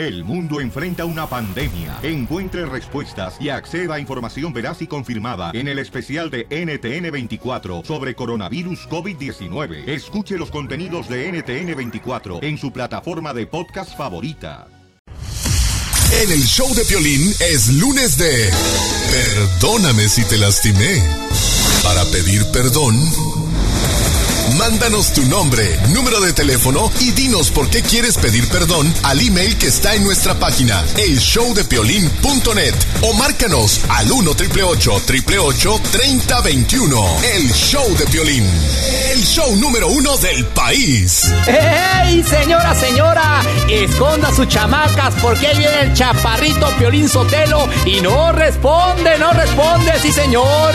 El mundo enfrenta una pandemia. Encuentre respuestas y acceda a información veraz y confirmada en el especial de NTN24 sobre coronavirus COVID-19. Escuche los contenidos de NTN24 en su plataforma de podcast favorita. En el show de Piolín es lunes de Perdóname si te lastimé. Para pedir perdón Mándanos tu nombre, número de teléfono y dinos por qué quieres pedir perdón al email que está en nuestra página, elshowdepiolín.net o márcanos al 1 888 3021 El Show de Piolín, el show número uno del país. ¡Ey, señora, señora! Esconda sus chamacas porque ahí viene el chaparrito Piolín Sotelo y no responde, no responde, sí, señor.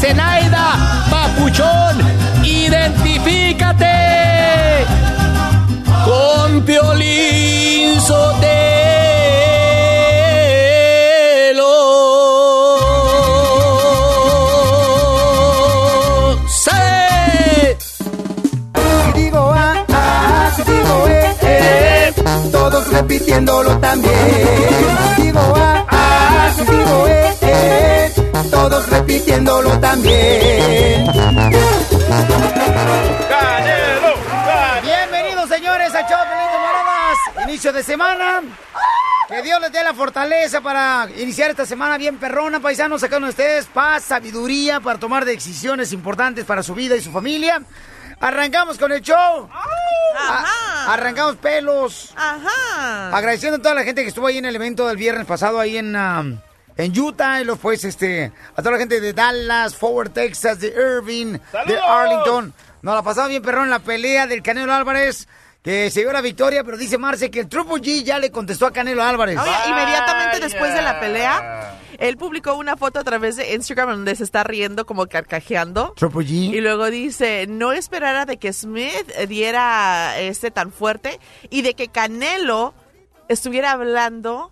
Zenaida, papuchón, identifícate con Piolín Sotelo. Si digo A, A, si digo E, E, todos repitiéndolo también. Digo A, A, si digo E, E, todos repitiéndolo también. Bienvenidos, señores, a de Moradas. Inicio de semana. Que Dios les dé la fortaleza para iniciar esta semana bien perrona, paisanos, sacando ustedes paz, sabiduría para tomar decisiones importantes para su vida y su familia. Arrancamos con el show. Arrancamos pelos. Ajá. Agradeciendo a toda la gente que estuvo ahí en el evento del viernes pasado ahí en, um, en Utah y los pues este a toda la gente de Dallas, Forward Texas, de Irving, de. Arlington. Nos la pasamos bien perrón en la pelea del Canelo Álvarez. Que se dio la victoria, pero dice Marce que el Triple G ya le contestó a Canelo Álvarez. Oye, inmediatamente después de la pelea, él publicó una foto a través de Instagram donde se está riendo como carcajeando. Triple G. Y luego dice, no esperara de que Smith diera este tan fuerte y de que Canelo estuviera hablando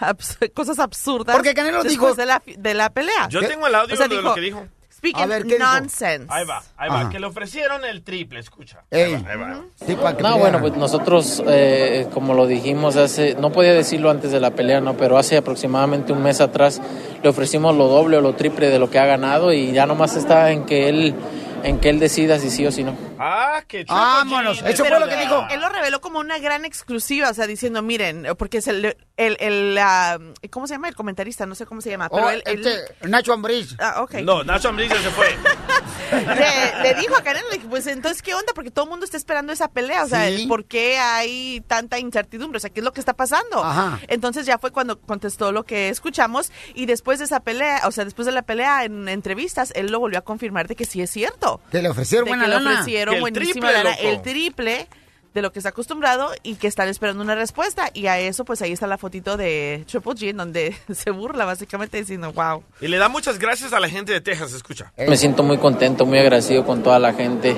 abs- cosas absurdas. Porque Canelo después dijo- de la, de la pelea. Yo tengo el audio O sea, de lo que dijo. Speaking A ver, ¿qué dijo? nonsense. Ahí va, ahí Ajá. va. Que le ofrecieron el triple, escucha. Ey. Ahí va, ahí va. Sí, No, bueno, pues nosotros, eh, como lo dijimos hace, no podía decirlo antes de la pelea, no, pero hace aproximadamente un mes atrás le ofrecimos lo doble o lo triple de lo que ha ganado y ya nomás está en que él, en que él decida si sí o si no. Ah, qué Triple Vámonos. Eso fue lo que dijo. Él lo reveló como una gran exclusiva, o sea, diciendo, miren, porque es el, el, el, ah, ¿cómo se llama? El comentarista, no sé cómo se llama, pero Oh, él, él- este, Nacho Ambriz. ah, ok. No, Nacho Ambriz ya se fue. le, le dijo a Karen, le dije, pues entonces, ¿qué onda? Porque todo el mundo está esperando esa pelea, o sea, Sí. ¿por qué hay tanta incertidumbre? O sea, ¿qué es lo que está pasando? Ajá. Entonces ya fue cuando contestó lo que escuchamos y después de esa pelea, o sea, después de la pelea en entrevistas, él lo volvió a confirmar de que sí es cierto. Que le ofrecieron De buena que le ofrecieron el buenísima triple, lana, el triple de lo que está acostumbrado y que están esperando una respuesta. Y a eso, pues ahí está la fotito de Triple G, en donde se burla básicamente diciendo, wow. Y le da muchas gracias a la gente de Texas, escucha. Eh. Me siento muy contento, muy agradecido con toda la gente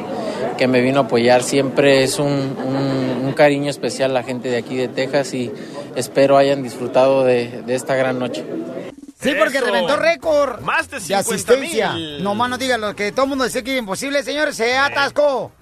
que me vino a apoyar. Siempre es un, un- un cariño especial la gente de aquí de Texas y espero hayan disfrutado de, de esta gran noche. Sí, porque Eso. reventó récord. Más de de 50 asistencia. mil. No más no digan lo que todo el mundo decía que era imposible, señores, se atascó.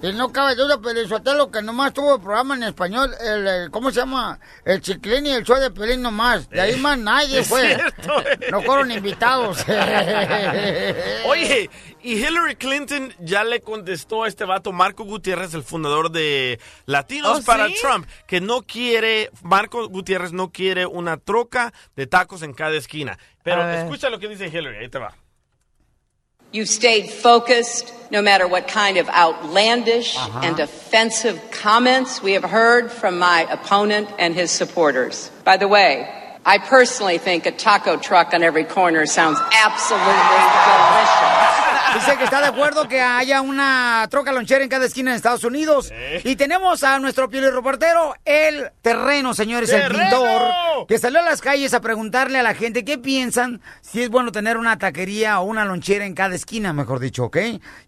Y no cabe duda, Pelizotelo, que nomás tuvo el programa en español, el, el- ¿cómo se llama? El Chiclín y el show de Pelín nomás. De ahí más nadie fue. cierto, eh. No fueron invitados. Oye, y Hillary Clinton ya le contestó a este vato, Marco Gutiérrez, el fundador de Latinos ¿Oh, para sí? Trump, que no quiere, Marco Gutiérrez no quiere una troca de tacos en cada esquina. Pero escucha lo que dice Hillary, ahí te va. You've stayed focused no matter what kind of outlandish uh-huh. and offensive comments we have heard from my opponent and his supporters. By the way, I personally think a taco truck on every corner sounds absolutely delicious. Dice que está de acuerdo que haya una troca lonchera en cada esquina de Estados Unidos. Y tenemos a nuestro piel reportero, el terreno, señores, el pintor, que salió a las calles a preguntarle a la gente qué piensan si es bueno tener una taquería o una lonchera en cada esquina, mejor dicho, ¿ok?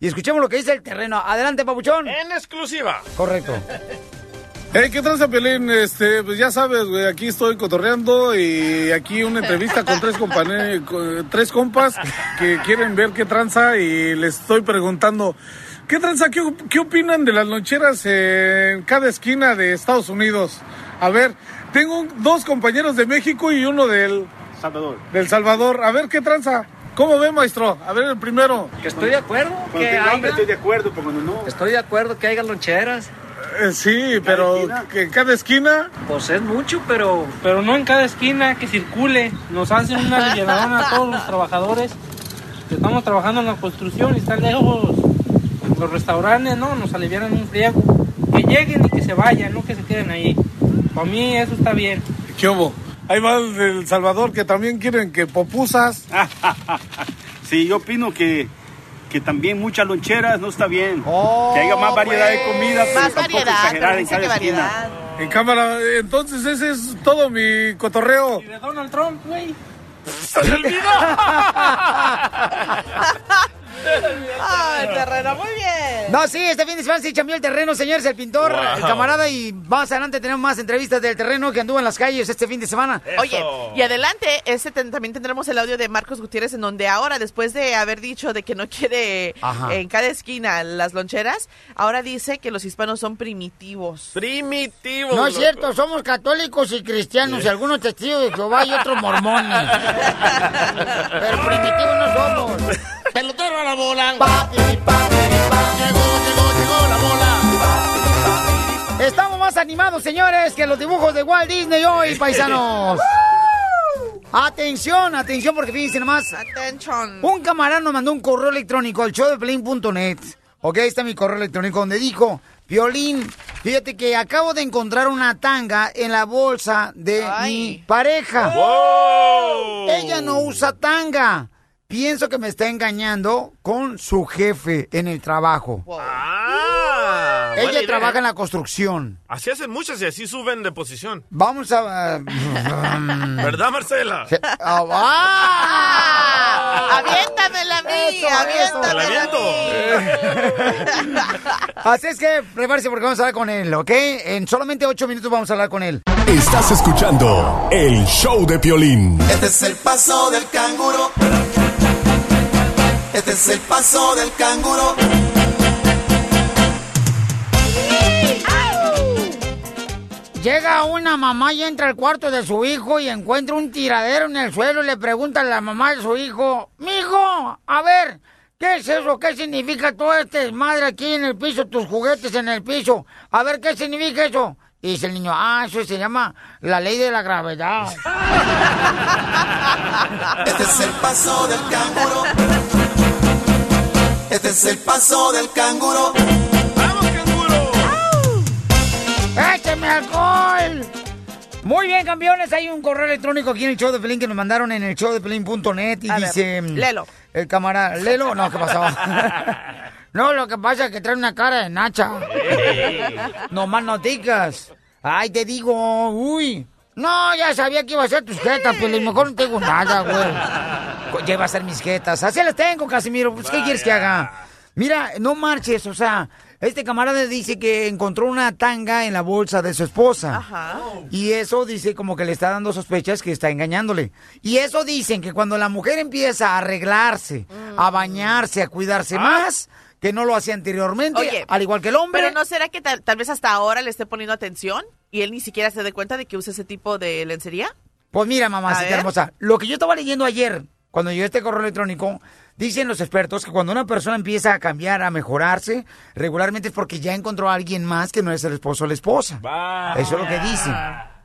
Y escuchemos lo que dice el terreno. Adelante, papuchón. En exclusiva. Correcto. Hey, ¿qué tranza, Pelín? Este, pues ya sabes, güey, aquí estoy cotorreando y aquí una entrevista con tres, con tres compas que quieren ver qué tranza y les estoy preguntando, ¿qué tranza? ¿Qué, qué opinan de las loncheras en cada esquina de Estados Unidos? A ver, tengo dos compañeros de México y uno del Salvador. Del Salvador. A ver, ¿qué tranza? ¿Cómo ve, maestro? A ver, el primero. Que estoy de acuerdo. Cuando que hambre haya- estoy de acuerdo, pero cuando no... Estoy de acuerdo que haya loncheras. Eh, sí, pero que en cada esquina... Pues es mucho, pero, pero no en cada esquina que circule. Nos hacen una alivianación a todos los trabajadores que estamos trabajando en la construcción y están lejos los restaurantes, ¿no? Nos alivianan un friego. Que lleguen y que se vayan, no que se queden ahí. Para mí eso está bien. ¿Qué hubo? Va el del Salvador que también quieren que popusas. Sí, yo opino que, que también muchas loncheras no está bien. Oh, que haya más variedad de comida, pero Más tampoco variedad, exagerar pero en cada variedad. En cámara, entonces ese es todo mi cotorreo. Y de Donald Trump, güey. ¡Se le olvidó! Ay, terreno, muy bien. No, sí, este fin de semana se cambió el terreno, señores, el pintor, Wow. el camarada, y más adelante tenemos más entrevistas del terreno que anduvo en las calles este fin de semana. Oye, y adelante, este ten- también tendremos el audio de Marcos Gutiérrez, en donde ahora, después de haber dicho de que no quiere Ajá. en cada esquina las loncheras, ahora dice que los hispanos son primitivos. Primitivo. No es loco. cierto, somos católicos y cristianos, y algunos testigos de Jehová y otros mormones. Pero primitivos no somos. Pelotero a la bola. Llegó, llegó, llegó la bola. Estamos más animados, señores, que los dibujos de Walt Disney hoy, paisanos. Atención, atención, porque fíjense nomás. Atención. Un camarada nos mandó un correo electrónico al showdeplane.net. Ok, ahí está mi correo electrónico donde dijo, Violín, fíjate que acabo de encontrar una tanga en la bolsa de Ay. mi pareja. ¡Wow! Ella no usa tanga. Pienso que me está engañando con su jefe en el trabajo. Ah, Ella trabaja en la construcción. Así hacen muchas y así suben de posición. Vamos a... ¿Verdad, Marcela? Ah, Ah, aviéntamela a mí, Eso, aviéntamela a mí. Así es que prepárese porque vamos a hablar con él, ¿ok? En solamente ocho minutos vamos a hablar con él. Estás escuchando el show de Piolín. Este es el paso del canguro. Este es el paso del canguro. Llega una mamá y entra al cuarto de su hijo y encuentra un tiradero en el suelo y le pregunta a la mamá de su hijo, Mijo, a ver, ¿qué es eso? ¿Qué significa todo este desmadre aquí en el piso, tus juguetes en el piso? A ver, ¿qué significa eso? Y dice el niño, ah, eso se llama la ley de la gravedad. Este es el paso del canguro. Este es el paso del canguro. ¡Vamos, canguro! ¡Écheme alcohol! Muy bien, campeones. Hay un correo electrónico aquí en el show de Pelín que nos mandaron en el show de Pelín.net y A ver, dice... léelo. El camarada... ¿Lelo? No, ¿qué pasó? No, lo que pasa es que trae una cara de nacha. no más noticas. Ay, te digo, uy. No, ya sabía que iba a ser tus jetas, pero mejor no tengo nada, güey. Ya iba a ser mis jetas. Así las tengo, Casimiro. Pues, ¿Qué quieres que haga? Mira, no marches, o sea, este camarada dice que encontró una tanga en la bolsa de su esposa. Ajá. Y eso dice como que le está dando sospechas que está engañándole. Y eso dicen que cuando la mujer empieza a arreglarse, a bañarse, a cuidarse más, que no lo hacía anteriormente, Oye, al igual que el hombre. Pero no será que tal, tal vez hasta ahora le esté poniendo atención y él ni siquiera se dé cuenta de que usa ese tipo de lencería. Pues mira, A mamacita hermosa, lo que yo estaba leyendo ayer, cuando llegó este correo electrónico, dicen los expertos que cuando una persona empieza a cambiar, a mejorarse, regularmente es porque ya encontró a alguien más que no es el esposo o la esposa. Eso es lo que dicen.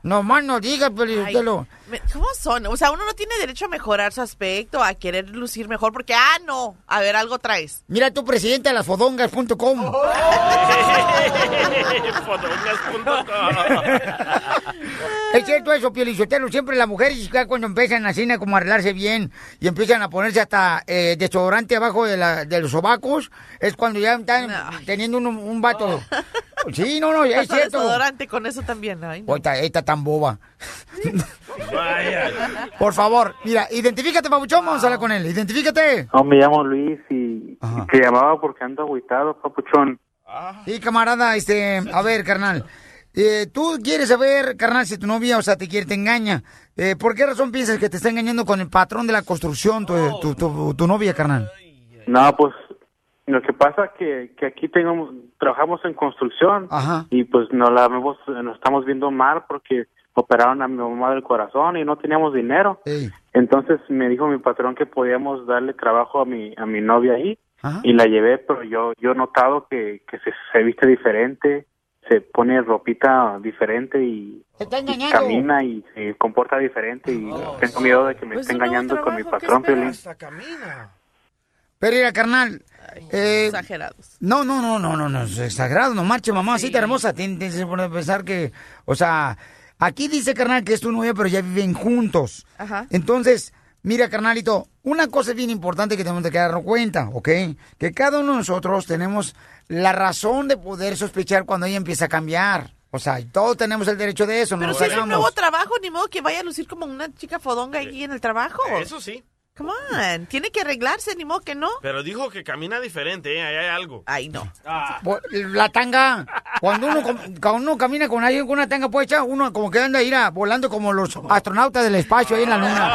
No más no digas, Pelizotelo. ¿Cómo son? O sea, uno no tiene derecho a mejorar su aspecto, a querer lucir mejor, porque, ah, no, a ver, algo traes. Mira tu presidente de las fodongas.com. Es cierto eso, Pielizotelo. Siempre las mujeres ya cuando empiezan así como a arreglarse bien y empiezan a ponerse hasta eh, desodorante abajo de, la, de los sobacos, es cuando ya están teniendo un, un vato. Sí, no, no, es Hasta cierto. desodorante con eso también. Ay, no. Oh, esta, esta tan boba. Por favor, mira, identifícate, papuchón, vamos a hablar con él. Identifícate. No, me llamo Luis y, y te llamaba porque ando agüitado, papuchón. Sí, camarada, este, a ver, carnal. Eh, Tú quieres saber, carnal, si tu novia, o sea, te quiere, te engaña. Eh, ¿Por qué razón piensas que te está engañando con el patrón de la construcción, tu, tu, tu- tu novia, carnal? No, pues lo que pasa que, que aquí tenemos, trabajamos en construcción Ajá. y pues no la vemos, nos estamos viendo mal porque operaron a mi mamá del corazón y no teníamos dinero. Entonces me dijo mi patrón que podíamos darle trabajo a mi a mi novia ahí y la llevé, pero yo yo he notado que, que se, se viste diferente, se pone ropita diferente y, camina y se comporta diferente y tengo miedo de que me esté engañando con mi patrón. Pero mira, carnal. eh, Exagerados. No, no, no, no, no, no, es exagerado, no marche, mamacita hermosa. Tien- Tienes que poner a pensar que, o sea, aquí dice, carnal, que es tu novia, pero ya viven juntos. Ajá. Entonces, mira, carnalito, una cosa bien importante que tenemos que darnos cuenta, ¿ok? Que cada uno de nosotros tenemos la razón de poder sospechar cuando ella empieza a cambiar. O sea, todos tenemos el derecho de eso, no Pero nos si es un nuevo trabajo, ni modo que vaya a lucir como una chica fodonga ahí en el trabajo. Eso sí. Come on, tiene que arreglarse, ni modo que no. Pero dijo que camina diferente, ¿eh? Ahí hay algo. Ay, no. Por- La tanga, cuando uno, com- cuando uno camina con alguien con una tanga puesta, uno como que anda a ir a- volando como los astronautas del espacio ahí en la luna.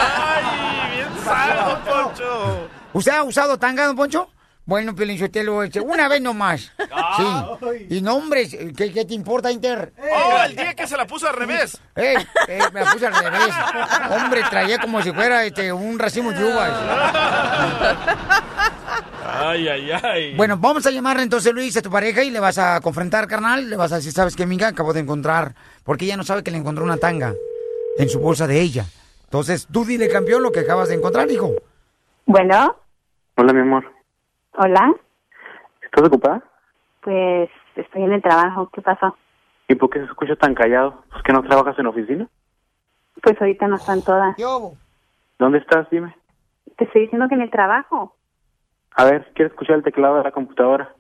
¿Usted ha usado tanga, don Poncho? Bueno, Piolín Sotelo, este, una vez nomás. Sí. Y no, hombre, ¿qué, qué te importa, Inter? Oh, el día que se la puso al revés. Eh, eh, me la puse al revés. Hombre, traía como si fuera este, un racimo de uvas. Ay, ay, ay. Bueno, vamos a llamar entonces, Luis, a tu pareja y le vas a confrontar, carnal. Le vas a decir, ¿sabes qué, amiga? Acabo de encontrar. Porque ella no sabe que le encontró una tanga en su bolsa de ella. Entonces, tú dile, campeón, lo que acabas de encontrar, hijo. Bueno, Hola, mi amor. Hola. ¿Estás ocupada? Pues estoy en el trabajo. ¿Qué pasó? ¿Y por qué se escucha tan callado? ¿Es que no trabajas en oficina? Pues ahorita no están todas. ¿Dónde estás? Dime. Te estoy diciendo que en el trabajo. A ver, quiero escuchar el teclado de la computadora.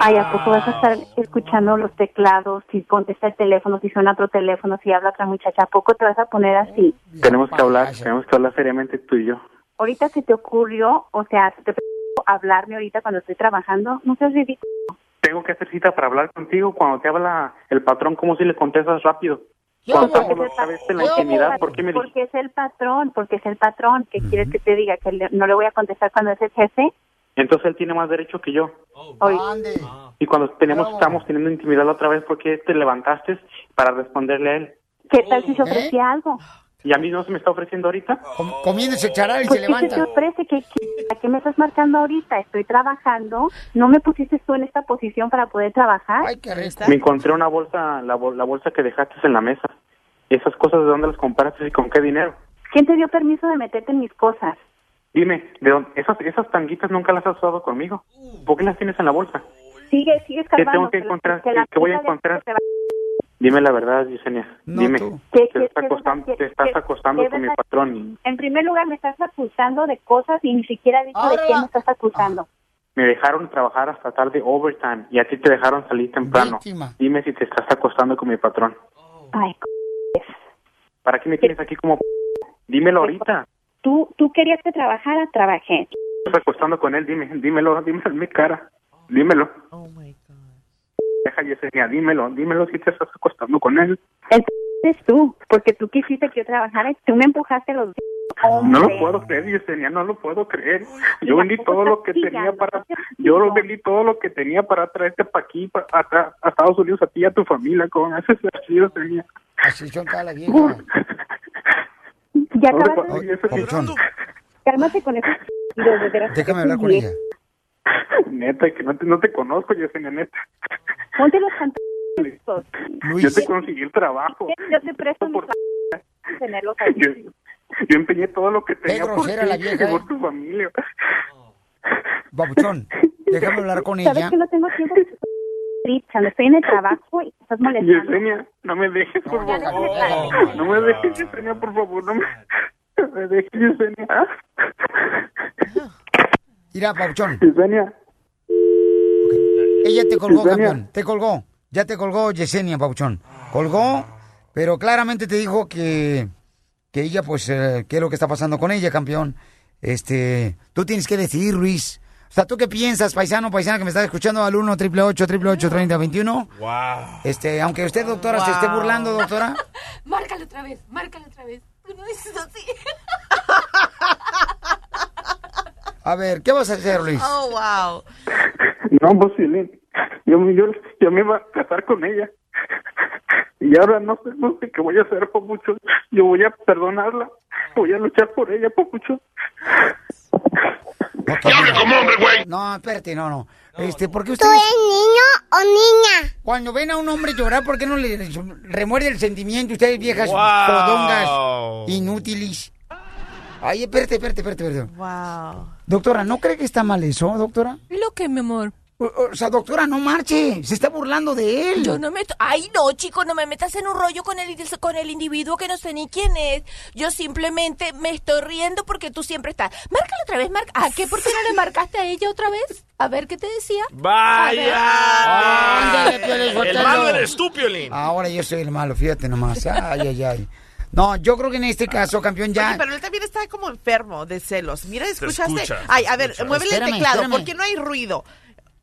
Ay, ¿a poco vas a estar escuchando los teclados? Si contesta el teléfono, si suena otro teléfono, si habla otra muchacha, ¿a poco te vas a poner así? Tenemos que hablar, tenemos que hablar seriamente tú y yo. Ahorita se te ocurrió, o sea, se te hablarme ahorita cuando estoy trabajando. No seas ridículo. Tengo que hacer cita para hablar contigo. Cuando te habla el patrón, ¿cómo si le contestas rápido? Cuando estamos otra vez en la intimidad, ¿por qué me? Porque es el patrón, porque es el patrón. ¿Qué quieres que te diga? ¿Que le- no le voy a contestar cuando es el jefe? Entonces él tiene más derecho que yo. Y cuando tenemos, estamos teniendo intimidad la otra vez, ¿por qué te levantaste para responderle a él? ¿Qué tal si se ofrecía algo? ¿Y a mí no se me está ofreciendo ahorita? Comiéndose charal y Pues, se ¿qué se levanta. te ofrece? ¿Qué, qué, a qué me estás marcando ahorita? Estoy trabajando. ¿No me pusiste tú en esta posición para poder trabajar? Me encontré una bolsa, la, bol- la bolsa que dejaste en la mesa. ¿Esas cosas de dónde las compraste y con qué dinero? ¿Quién te dio permiso de meterte en mis cosas? Dime, ¿de dónde, esas, esas tanguitas nunca las has usado conmigo? ¿Por qué las tienes en la bolsa? Sigue, sigue ¿Qué escarbando. tengo que encontrar? que ¿Qué voy a encontrar? Dime la verdad, Yesenia. Dime, ¿Qué- te, qué- estás qué acostando, te estás acostando qué con mi patrón. y En primer lugar, me estás acusando de cosas y ni siquiera he dicho de qué me estás acusando. Me dejaron trabajar hasta tarde overtime y a ti te dejaron salir temprano. Víctima. Dime si te estás acostando con mi patrón. Ay, c- ¿Para qué me tienes aquí como p-? Dímelo ahorita. tú, tú querías que trabajara, trabajé. ¿Estás acostando con él? Dime, dímelo, dímelo en mi cara. Dímelo. Deja Yesenia, dímelo, dímelo si te estás acostando con él. Eres tú, porque tú quisiste que yo trabajara y tú me empujaste los No lo puedo creer, Yesenia, no lo puedo creer. Yo vendí todo lo que tenía para, yo lo vendí todo lo que tenía para traerte para aquí, para, a, a Estados Unidos, a ti y a tu familia, con ese así, Yesenia. Así son cada vieja. Ya No te acabas puedo- de... Papuchón, Cálmate con veras. déjame hablar con ella. Neta, que no te, no te conozco, Yesenia, neta. Ponte los pantalones. Yo te conseguí el trabajo. Yo te presto mis pantalones, tenerlos ahí. Yo, yo empeñé todo lo que tenía por grosera ti la vieja, y por ¿eh? tu familia. Papuchón, déjame hablar con Sabes ella. que no tengo tiempo. Richard, estoy en el trabajo y estás molestando. Yesenia, no me dejes, por ya favor. platicar. No me dejes, Yesenia, por favor, no me, no me dejes, Yesenia. Mira, Papuchón. Yesenia. Ella te colgó, Yesenia. campeón. Te colgó. Ya te colgó Yesenia, Papuchón. Colgó, pero claramente te dijo que, que ella, pues, eh, qué es lo que está pasando con ella, campeón. Este, tú tienes que decidir, Luis. O sea, ¿tú qué piensas, paisano, paisana que me estás escuchando al 1 888 3021 Wow. Este, aunque usted, doctora, se esté burlando, doctora. Márcalo otra vez, márcalo otra vez. Tú no dices así. A ver, ¿qué vas a hacer, Luis? Oh, wow. No, pues, yo, me- yo, yo me iba a casar con ella. Y ahora no sé, no sé qué voy a hacer, Papucho. Yo voy a perdonarla. Voy a luchar por ella, Papucho. como hombre, güey! No, espérate, no, no. Este, ¿por qué usted... ¿Tú eres niño o niña? Cuando ven a un hombre llorar, ¿por qué no le remuerde el sentimiento? Ustedes viejas Wow. inútiles. Ay, espérate, espérate, espérate, espérate. Wow. Doctora, ¿no cree que está mal eso, doctora? Lo que, mi amor. O, o sea, doctora, no marche. Se está burlando de él. Yo no me... Ay, no, chico, no me metas en un rollo con el, con el individuo que no sé ni quién es. Yo simplemente me estoy riendo porque tú siempre estás... Márcale otra vez, marca. ¿A qué? ¿Por qué no le marcaste a ella otra vez? A ver, ¿qué te decía? ¡Vaya! Ándale, Piolín, El malo eres tú, Piolín. Ahora yo soy el malo, fíjate nomás. Ay, ay, ay. No, yo creo que en este caso, campeón, ya... Oye, pero él también está como enfermo de celos. Mira, ¿escuchaste? escucha, Ay, a ver, escucha. muévele Espérame, el teclado, espérame. porque no hay ruido.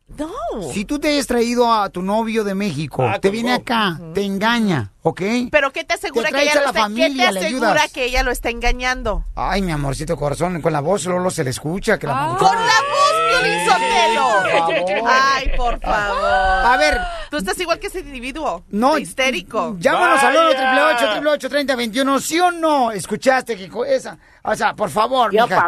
No. Si tú te hayas traído a tu novio de México, Ah, te viene acá, te engaña, ¿ok? Pero ¿qué te asegura Te que ella a la está, familia, ¿qué te le asegura que ella lo está engañando? Ay, mi amorcito corazón, con la voz Lolo se le escucha. Que la Ah. ¡Con la voz, Piolín Sotelo! Ay, por favor. A ver. Tú estás igual que ese individuo. No. Histérico. Llámanos al 1 Vaya. 888 3021 ¿sí o no? ¿Escuchaste que esa? O sea, por favor, Yo mija.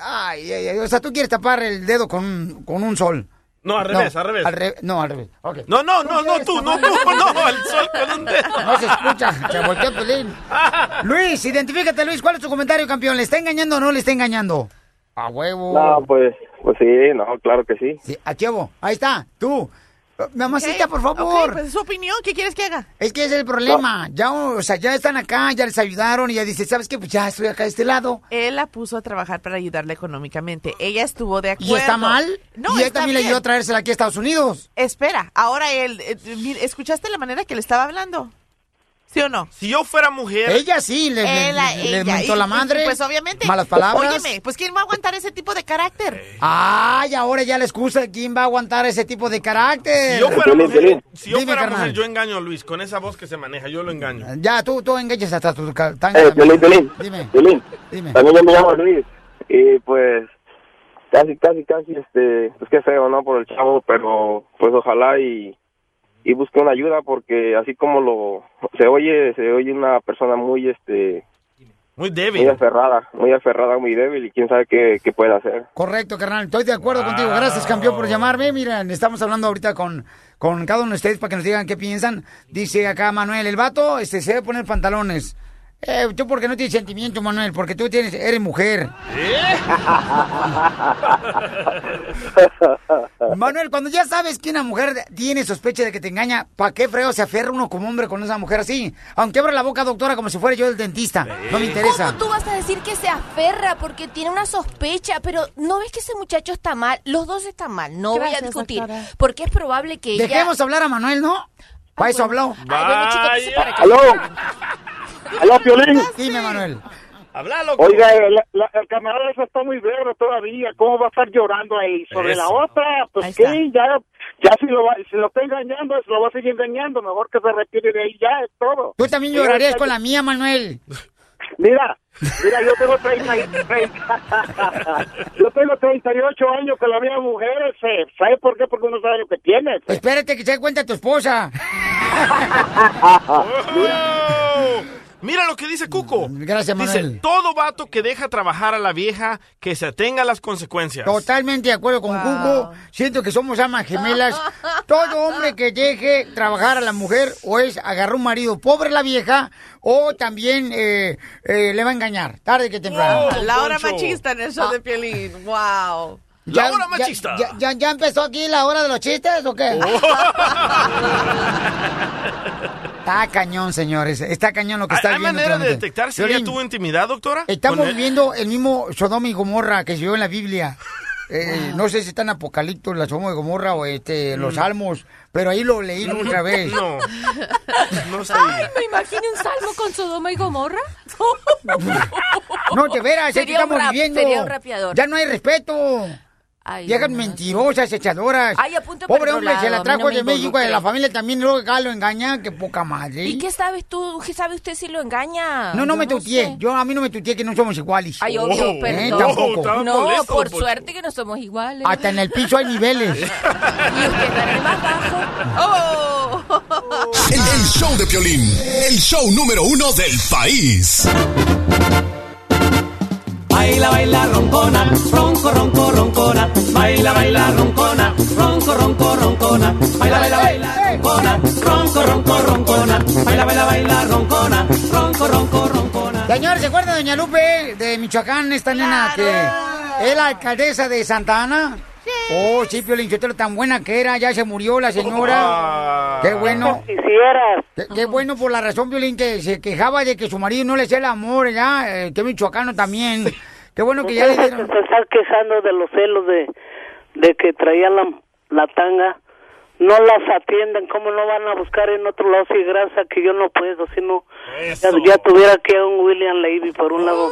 Ay, ay, ay, o sea, tú quieres tapar el dedo con con un sol. No, al revés, al revés. re- no, al revés. No, no, no, no, tú, no, tú, no, el sol con un dedo. No se escucha, se volteó el pelín. Luis, identifícate, Luis. ¿Cuál es tu comentario, campeón? ¿Le está engañando o no le está engañando? A huevo. No, pues, pues sí, no, claro que sí. Sí, a huevo. Ahí está, tú. Mamacita, por favor. Pues es su opinión. ¿Qué quieres que haga? Es que ese es el problema. Ya, o sea, ya están acá, ya les ayudaron y ya dice, ¿sabes qué? Pues ya estoy acá de este lado. Él la puso a trabajar para ayudarle económicamente. Ella estuvo de acuerdo. ¿Y está mal? No, y él también le ayudó a traérsela aquí a Estados Unidos. Espera, ahora él... eh, ¿Escuchaste la manera que le estaba hablando? ¿Sí o no? Si yo fuera mujer. Ella sí, le, le- Él le- mentó la madre. Pues obviamente. Malas palabras. Óyeme, pues ¿quién va a aguantar ese tipo de carácter? Ay, ahora ya la excusa de quién va a aguantar ese tipo de carácter. Si yo fuera mujer, si yo Dime, fuera mujer, yo engaño a Luis. Con esa voz que se maneja, yo lo engaño. Ya, tú, tú engañas hasta tu tanga Eh. Dime. También yo me llamo Luis. Y pues, casi, casi, casi, este, pues qué feo, ¿no? Por el chavo, pero pues ojalá y, y busque una ayuda porque así como lo, se oye, se oye una persona muy, este, Muy muy débil. aferrada, muy aferrada, muy débil y quién sabe qué, qué puede hacer. Correcto, carnal. Estoy de acuerdo contigo. Gracias, campeón, por llamarme. Miren, estamos hablando ahorita con, con cada uno de ustedes para que nos digan qué piensan. Dice acá Manuel, el vato este, se debe poner pantalones. Eh, tú porque no tienes sentimiento, Manuel, porque tú tienes, eres mujer. Manuel, cuando ya sabes que una mujer tiene sospecha de que te engaña, ¿para qué freo se aferra uno como hombre con esa mujer así? Aunque abra la boca, doctora, como si fuera yo el dentista. No me interesa. ¿Cómo tú vas a decir que se aferra porque tiene una sospecha? Pero ¿no ves que ese muchacho está mal? Los dos están mal, no voy a Gracias, discutir. doctora. Porque es probable que ella... Dejemos hablar a Manuel, ¿no? Para eso habló. Ay, bueno, chicos, ¿para qué? ¡Aló! ¡Aló, Piolín! Dime, Manuel. Hablalo. Oiga, la- la- el camarada ese está muy verde todavía. ¿Cómo va a estar llorando ahí sobre Eso. la otra? Ahí Pues está. sí, ya, ya si lo, va, si lo está engañando, se lo va a seguir engañando. Mejor que se retire de ahí ya, es todo. Tú también llorarías con la mía, Manuel. Mira, mira, yo tengo 30, y- 30 yo tengo 38 años con la misma mujer, ¿se- ¿sabes por qué? Porque uno sabe lo que tiene. Espérate que se dé cuenta tu esposa. Mira lo que dice Cuco. Gracias, Dice, Manuel. todo vato que deja trabajar a la vieja, que se atenga a las consecuencias. Totalmente de acuerdo con Cuco. Siento que somos almas gemelas. Todo hombre que deje trabajar a la mujer o es agarrar un marido pobre la vieja o también eh, eh, le va a engañar, tarde que temprano. La hora machista en el show de Piolín. Wow. Ya- ya- Ya, ya, ya empezó aquí la hora de los chistes o qué? Está cañón, señores. Está cañón lo que ¿Hay, está hay viviendo. manera de detectar si ella tuvo intimidad, doctora? Estamos Con él? viviendo el mismo Sodoma y Gomorra que se vio en la Biblia. Eh, No sé si está en Apocalipto, la Sodoma y Gomorra o este, los Mm. Salmos, pero ahí lo leí otra vez. No. No sé. Ay, me imagino un salmo con Sodoma y Gomorra. No, de veras, es que Sería un estamos rap- viviendo. sería un rapeador. Ya no hay respeto. Ay, Viejas no. mentirosas, echadoras. Ay, apunte Pobre hombre, se lado, la a mí trajo no de México, de la familia también, luego acá lo engaña, que poca madre. ¿Y qué sabes tú? ¿Qué sabe usted si lo engaña? No, no Yo me tuteé. sé. Yo, a mí no me tuteé que no somos iguales. Ay, obvio, Eh, perdón. tampoco. no, por suerte que no somos iguales. Hasta en el piso hay niveles. Y usted está en el más bajo. ¡Oh! El, el show de Piolín, el show número uno del país. Baila, baila, roncona, ronco, ronco, roncona. Baila, baila, roncona, ronco, ronco, roncona. Baila, baila, baila, roncona, ronco, ronco, roncona. Baila, baila, baila, roncona, ronco, ronco, roncona. Señor, ¿se acuerda de Doña Lupe de Michoacán, esta nena que es la alcaldesa de Santa Ana? Oh, sí, Piolín, Sotelo, tan buena que era, ya se murió la señora. Qué bueno. Qué, qué bueno por la razón, Piolín, que se quejaba de que su marido no le hacía el amor, ya, eh, que michoacano también. Qué bueno que ya le dieron... te estás quejando de los celos de, de que traía la, la tanga. No las atienden, ¿cómo no van a buscar en otro lado? Si grasa que yo no puedo, si no, ya, ya tuviera que a un William Levy por un lado.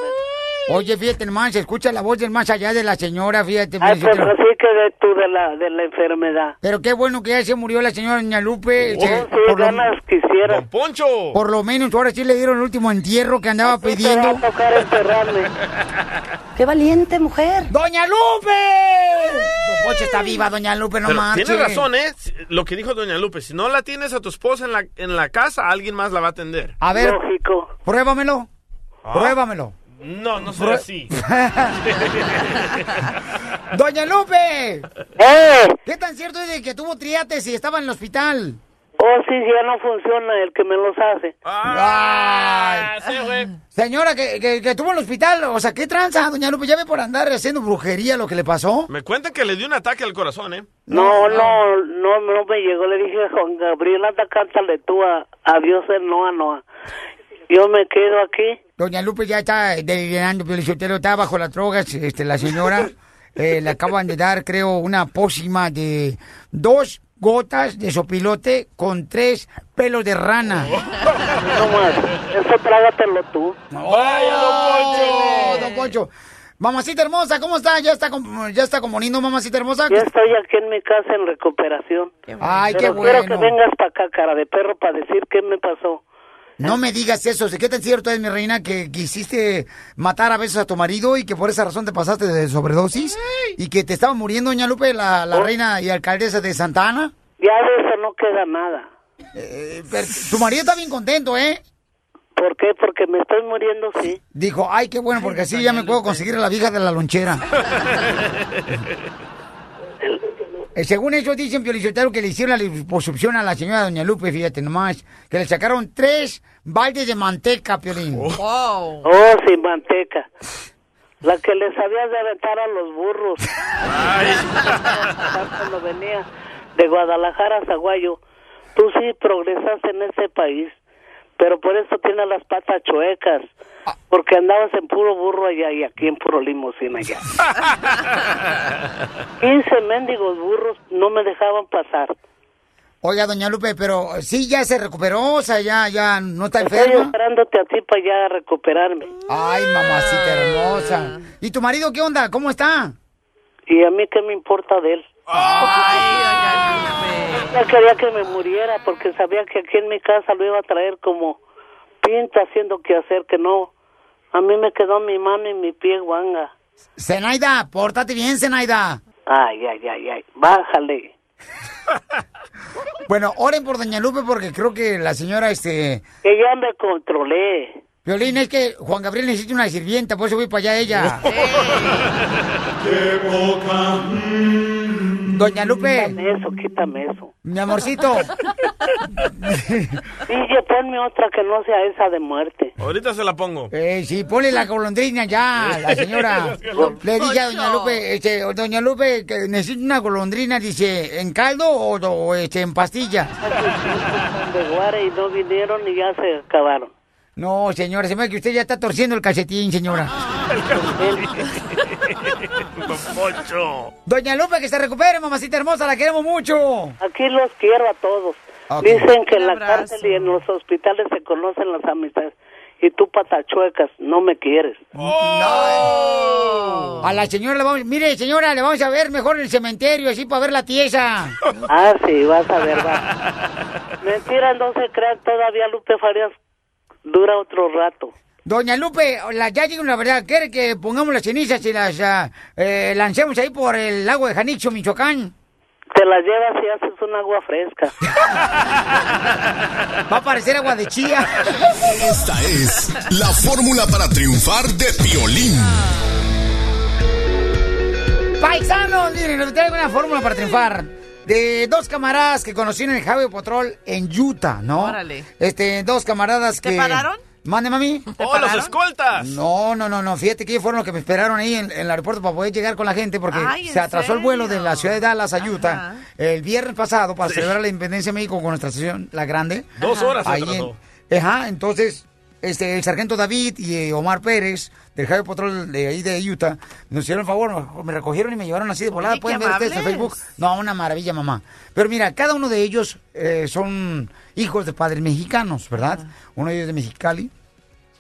Oye, fíjate, hermano, se escucha la voz del más allá de la señora, fíjate. Ah, Piolín pues Sotelo. así que de tú de la, de la enfermedad. Pero qué bueno que ya se murió la señora Doña Lupe. se- Oh, sí, por, lo, ganas quisiera. Poncho. por lo menos ahora sí le dieron el último entierro que andaba va pidiendo. a tocar enterrarme. ¡Qué valiente mujer! ¡Doña Lupe! Don Poncho está viva, Doña Lupe, no Pero marche. tiene razón, ¿eh? Lo que dijo doña Lupe, si no la tienes a tu esposa en la, en la casa, alguien más la va a atender. A ver, pruébamelo. Ah. Pruébamelo. No, no soy así. Doña Lupe. ¡Eh! ¿Qué tan cierto es de que tuvo triates y estaba en el hospital? Oh, sí, ya no funciona el que me los hace. Ah, Ay. Señora, que, que, que tuvo en el hospital, o sea, ¿qué tranza, doña Lupe? Ya ve por andar haciendo brujería lo que le pasó. Me cuentan que le dio un ataque al corazón, ¿eh? No, no, no, no me llegó. Le dije Juan Gabriel, anda, cántale tú a, a Dios el Noa Noa. Yo me quedo aquí. Doña Lupe ya está delirando, Piolichotero, está bajo las drogas, este, la señora. eh, le acaban de dar, creo, una pócima de dos gotas de sopilote con tres pelos de rana. No más. Eso trágatelo tú. ¡Vaya, don Poncho! Don Poncho. Mamacita hermosa, ¿cómo está? ¿Ya está, ya está componiendo, mamacita hermosa? Ya estoy aquí en mi casa en recuperación. Ay, qué Pero quiero bueno. que vengas para acá, cara de perro, para decir qué me pasó. No me digas eso. ¿De qué tan cierto es, mi reina, que quisiste matar a veces a tu marido y que por esa razón te pasaste de sobredosis? ¿Y que te estaba muriendo, doña Lupe, la, la Oh. reina y alcaldesa de Santa Ana? Ya de eso no queda nada. Eh, pero tu marido está bien contento, ¿eh? ¿Por qué? Porque me estoy muriendo, sí. Dijo, ay, qué bueno, porque así ya me puedo conseguir a la vieja de la lonchera. Eh, según ellos dicen, Piolichotero, que le hicieron la liposucción a la señora Doña Lupe, fíjate nomás, que le sacaron tres baldes de manteca, Piolín. Oh, sin manteca. La que les había de aventar a los burros. Cuando venía de Guadalajara a Zaguayo. Tú sí progresaste en ese país, pero por eso tienes las patas chuecas. Porque andabas en puro burro allá y aquí en puro limusina allá. 15 mendigos burros no me dejaban pasar. Oiga, Doña Lupe, pero sí ya se recuperó, o sea, ya, ya no está Estoy enferma. esperándote a ti para ya recuperarme. Ay, mamacita hermosa. ¿Y tu marido qué onda? ¿Cómo está? ¿Y a mí qué me importa de él? Ya quería que me muriera porque sabía que aquí en mi casa lo iba a traer como pinta haciendo que hacer que no A mí me quedó mi mano y mi pie guanga. Zenaida, pórtate bien, Zenaida. Ay, ay, ay, ay. Bájale. Bueno, oren por Doña Lupe porque creo que la señora, este... Que ya me controlé. Violín, es que Juan Gabriel necesita una sirvienta, por eso voy para allá ella. Doña Lupe. Quítame eso, quítame eso. Mi amorcito. DJ, ponme otra que no sea esa de muerte. Ahorita se la pongo. Eh, sí, ponle la golondrina ya, la señora. Le dije a Doña Lupe, este, Doña Lupe, que necesita una golondrina, dice, ¿en caldo o, o, este, en pastilla? De Guare y no vinieron y ya se acabaron. No, señora, se me ve que usted ya está torciendo el calcetín, señora. Don Poncho. Doña Lupe, que se recupere, mamacita hermosa, la queremos mucho. Aquí los quiero a todos. Dicen que en la cárcel y en los hospitales se conocen las amistades. Y tú, patachuecas, no me quieres. A la señora le vamos, mire señora, le vamos a ver mejor en el cementerio, así para ver la tiesa. Ah, sí, vas a ver, vas. Mentira, no se crean, todavía Lupe Farías dura otro rato. Doña Lupe, la, ya digo la verdad, ¿quiere que pongamos las cenizas y las eh, lancemos ahí por el lago de Janicho, Michoacán? Te las llevas y haces un agua fresca. Va a parecer agua de chía. Esta es la fórmula para triunfar de Piolín. Paisanos, miren, les traigo una fórmula para triunfar. De dos camaradas que conocí en el Highway Patrol en Utah, ¿no? Órale. Este, dos camaradas que... ¿Te pararon? Mande, mami. ¡Oh, los escoltas! No, no, no, no. Fíjate que ellos fueron los que me esperaron ahí en, en el aeropuerto para poder llegar con la gente porque Ay, ¿en se atrasó el vuelo de la ciudad de Dallas a Utah el viernes pasado para celebrar la independencia de México con nuestra estación La Grande. Dos horas se Ahí atrasó. en- Ajá, entonces este, el sargento David y eh, Omar Pérez del Highway Patrol de ahí de Utah nos hicieron el favor, me recogieron y me llevaron así de volada. Pueden ver ustedes en. Facebook. No, una maravilla, mamá. Pero mira, cada uno de ellos eh, son hijos de padres mexicanos, ¿verdad? Uno de ellos de Mexicali.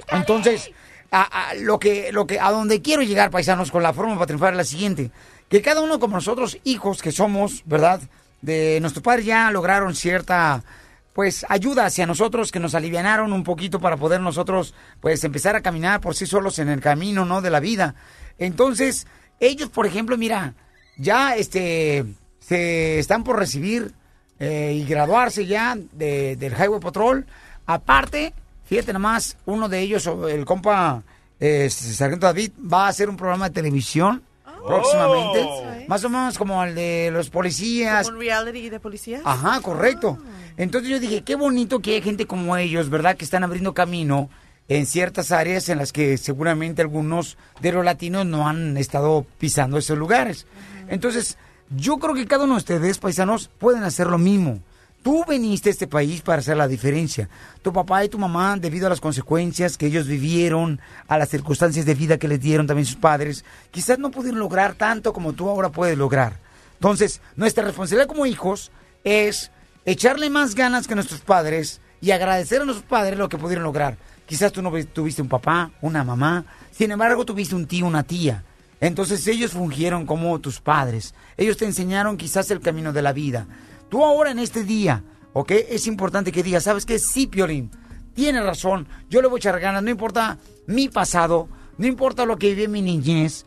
Entonces, a, a lo que, lo que, a donde quiero llegar, paisanos, con la forma para triunfar es la siguiente. Que cada uno como nosotros, hijos que somos, ¿verdad? De nuestros padres ya lograron cierta, pues, ayuda hacia nosotros, que nos alivianaron un poquito para poder nosotros, pues, empezar a caminar por sí solos en el camino, ¿no? De la vida. Entonces, ellos, por ejemplo, mira, ya, este, se están por recibir eh, y graduarse ya de- del Highway Patrol. Aparte, fíjate nomás, uno de ellos, el compa eh, Sargento David, va a hacer un programa de televisión próximamente. Más o menos como el de los policías. ¿Como un reality de policía? Ajá, correcto. Entonces yo dije, qué bonito que hay gente como ellos, ¿verdad? Que están abriendo camino en ciertas áreas en las que seguramente algunos de los latinos no han estado pisando esos lugares. Entonces, yo creo que cada uno de ustedes, paisanos, pueden hacer lo mismo. Tú viniste a este país para hacer la diferencia. Tu papá y tu mamá, debido a las consecuencias que ellos vivieron, a las circunstancias de vida que les dieron también sus padres, quizás no pudieron lograr tanto como tú ahora puedes lograr. Entonces, nuestra responsabilidad como hijos es echarle más ganas que nuestros padres y agradecer a nuestros padres lo que pudieron lograr. Quizás tú no vi- tuviste un papá, una mamá, sin embargo tuviste un tío, una tía. Entonces ellos fungieron como tus padres. Ellos te enseñaron quizás el camino de la vida. Tú ahora en este día, ¿ok? Es importante que digas, ¿sabes qué? Sí, Piolín, tienes razón. Yo le voy a echar ganas, no importa mi pasado, no importa lo que viví en mi niñez.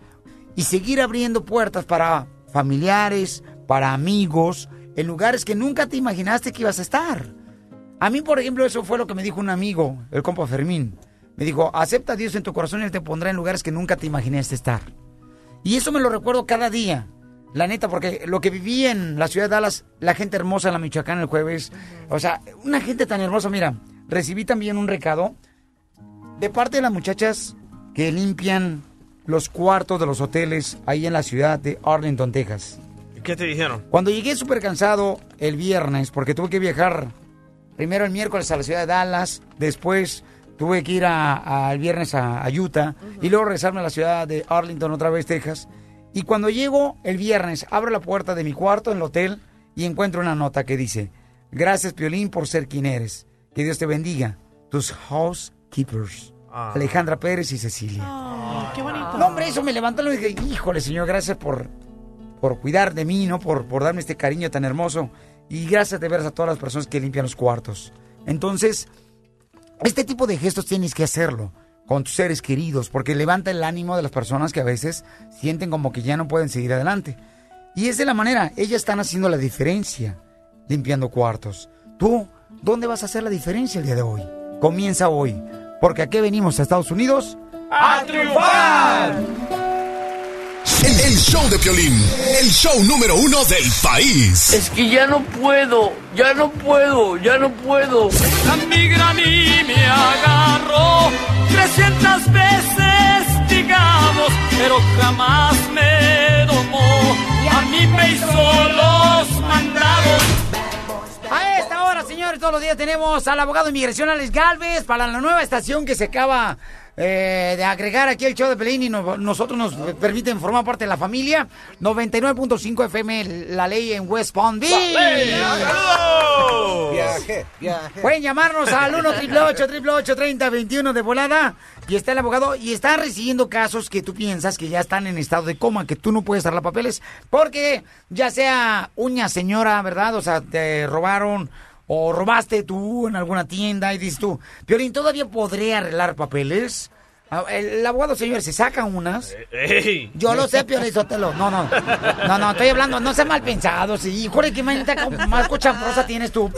Y seguir abriendo puertas para familiares, para amigos, en lugares que nunca te imaginaste que ibas a estar. A mí, por ejemplo, eso fue lo que me dijo un amigo, el compa Fermín. Me dijo, acepta a Dios en tu corazón y Él te pondrá en lugares que nunca te imaginaste estar. Y eso me lo recuerdo cada día. La neta, porque lo que viví en la ciudad de Dallas, la gente hermosa en la Michoacán el jueves, o sea, una gente tan hermosa, mira, recibí también un recado de parte de las muchachas que limpian los cuartos de los hoteles ahí en la ciudad de Arlington, Texas. ¿Qué te dijeron? Cuando llegué súper cansado el viernes, porque tuve que viajar primero el miércoles a la ciudad de Dallas, después tuve que ir a- al viernes a, a Utah y luego regresarme a la ciudad de Arlington otra vez, Texas. Y cuando llego el viernes, abro la puerta de mi cuarto en el hotel y encuentro una nota que dice, gracias Piolín por ser quien eres. Que Dios te bendiga. Tus housekeepers. Ah. Alejandra Pérez y Cecilia. qué bonito. No, hombre, eso me levantó y dije, híjole, señor, gracias por, por cuidar de mí, ¿no? Por, por darme este cariño tan hermoso. Y gracias de veras a todas las personas que limpian los cuartos. Entonces, este tipo de gestos tienes que hacerlo. Con tus seres queridos, porque levanta el ánimo de las personas que a veces sienten como que ya no pueden seguir adelante. Y es de la manera, ellas están haciendo la diferencia, limpiando cuartos. Tú, ¿dónde vas a hacer la diferencia el día de hoy? Comienza hoy, porque aquí venimos a Estados Unidos ¡A triunfar! El, el show de Piolín, el show número uno del país. Es que ya no puedo, ya no puedo, ya no puedo. La migra a mí me agarró 300 veces, digamos, pero jamás me domó. A mí me hizo los mandados. A esta hora, señores, todos los días tenemos al abogado de inmigración Alex Galvez para la nueva estación que se acaba eh, de agregar aquí el show de Pelín y no- nosotros nos permiten formar parte de la familia. 99.5 FM, la ley en West Palm Beach. Viaje, viaje. Pueden llamarnos al 1 888 3021 de volada y está el abogado y está recibiendo casos que tú piensas que ya están en estado de coma, que tú no puedes darle papeles porque ya sea una señora, ¿verdad? O sea, te robaron o robaste tú en alguna tienda y dices tú, Piolín, ¿todavía podré arreglar papeles? Ah, El abogado, señor, se saca unas. Ey. Yo lo sé, Piolín Sotelo. No, no. No, no, estoy hablando. No sea mal pensado. Sí, híjole, qué manita más cochambrosa tienes tú.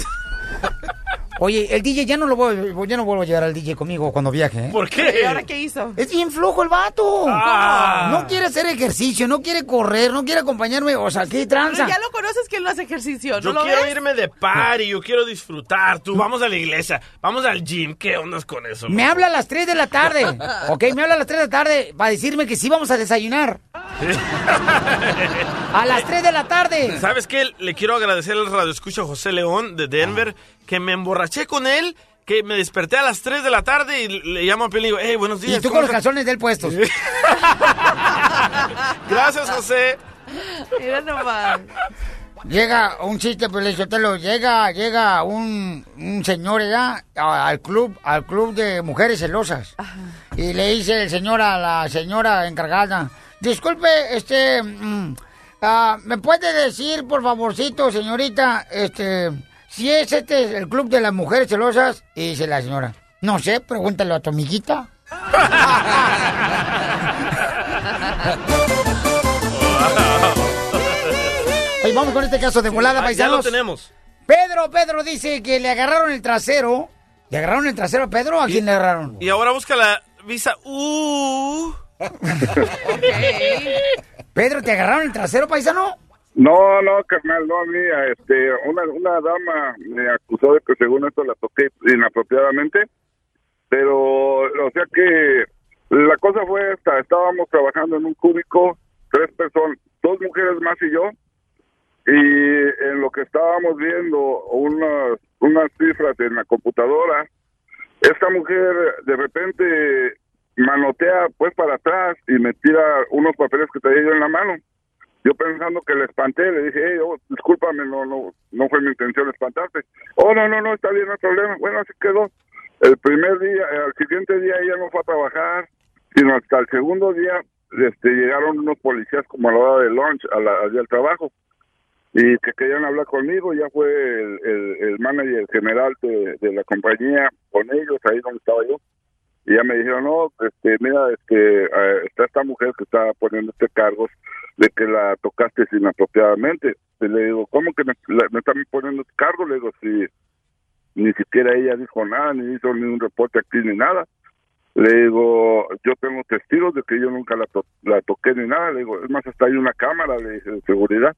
Oye, el DJ ya no lo voy, ya no vuelvo a llevar al DJ conmigo cuando viaje, ¿eh? ¿Por qué? ¿Y ahora qué hizo? Es bien flojo el vato. Ah. No quiere hacer ejercicio, no quiere correr, no quiere acompañarme. O sea, ¿qué tranza? Pero ya lo conoces que él no hace ejercicio, ¿no Yo lo quiero ves? irme de party, yo quiero disfrutar. Tú, vamos a la iglesia, vamos al gym. ¿Qué ondas con eso? Me habla a las 3 de la tarde. Ok, me habla a las 3 de la tarde para decirme que sí vamos a desayunar. A las 3 de la tarde. ¿Sabes qué? Le quiero agradecer al radio escucha José León de Denver, que me emborraché con él, que me desperté a las 3 de la tarde y le llamo a Piolín y digo, hey, buenos días. Y tú ¿cómo con los estás?" calzones del puestos. Gracias, José. Mira nomás. Llega un chiste, pues Sotelo, llega, llega un, un señor ya al club, al club de mujeres celosas. Y le dice el señor a la señora encargada, disculpe, este, mm, ah, ¿me puede decir, por favorcito, señorita, este, si es este el club de las mujeres celosas? Y dice la señora, no sé, pregúntale a tu amiguita. Oye, vamos con este caso de volada, Ah, ya paisanos. lo tenemos. Pedro, Pedro dice que le agarraron el trasero. ¿Le agarraron el trasero a Pedro o a quién le agarraron? Y ahora busca la visa Uh. Pedro, ¿te agarraron el trasero, paisano? No, no, carnal, no, mía, este, una, una dama me acusó de que según esto la toqué inapropiadamente, pero, o sea que la cosa fue esta, estábamos trabajando en un cúbico, tres personas, dos mujeres más y yo, y en lo que estábamos viendo unas, unas cifras en la computadora, esta mujer de repente manotea pues para atrás y me tira unos papeles que traía yo en la mano. Yo pensando que le espanté, le dije, hey, oh, discúlpame, no, no, no fue mi intención espantarte. Oh, no, no, no, está bien, no hay problema. Bueno, así quedó. El primer día, al siguiente día ella no fue a trabajar, sino hasta el segundo día este, llegaron unos policías como a la hora de lunch, a la, allá al trabajo, y que querían hablar conmigo. Ya fue el, el, el manager general de, de la compañía con ellos, ahí donde estaba yo. Y ya me dijeron, no, este, mira, este, eh, está esta mujer que está poniendo este cargos de que la tocaste inapropiadamente. Le digo, ¿cómo que me, la- me están poniendo cargo? Le digo, si ni siquiera ella dijo nada, ni hizo ni un reporte aquí ni nada. Le digo, yo tengo testigos de que yo nunca la, to- la toqué ni nada. Le digo, es más, hasta hay una cámara, de seguridad.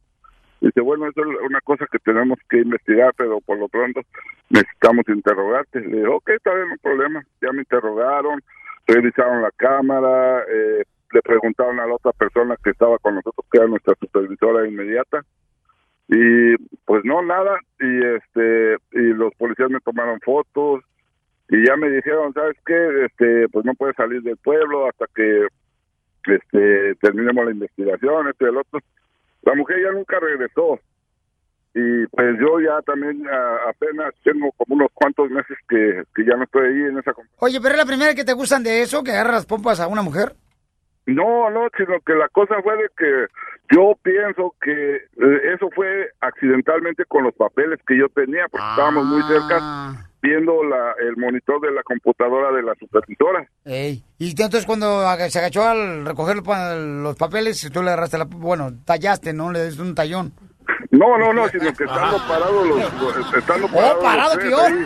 Dice, bueno, eso es una cosa que tenemos que investigar, pero por lo pronto necesitamos interrogarte. Le digo, ok, está bien, no problema. Ya me interrogaron, revisaron la cámara, eh, le preguntaron a la otra persona que estaba con nosotros, que era nuestra supervisora inmediata. Y pues no, nada. Y este y los policías me tomaron fotos y ya me dijeron, ¿sabes qué? Este, pues no puedes salir del pueblo hasta que este terminemos la investigación, este y el otro. La mujer ya nunca regresó. Y pues yo ya también ah, apenas tengo como unos cuantos meses que, que ya no estoy ahí en esa compañía. Oye, pero es la primera que te gustan de eso, que agarras las pompas a una mujer. No, no, sino que la cosa fue de que yo pienso que eh, eso fue accidentalmente con los papeles que yo tenía, porque estábamos muy cerca viendo la, el monitor de la computadora de la supervisora. Ey. Y entonces cuando se agachó al recoger los pa- los papeles, tú le agarraste la... Bueno, tallaste, ¿no? Le diste un tallón. No, no, no, sino que estando parados los, los- estando parados Oh, parado, los peor. ahí.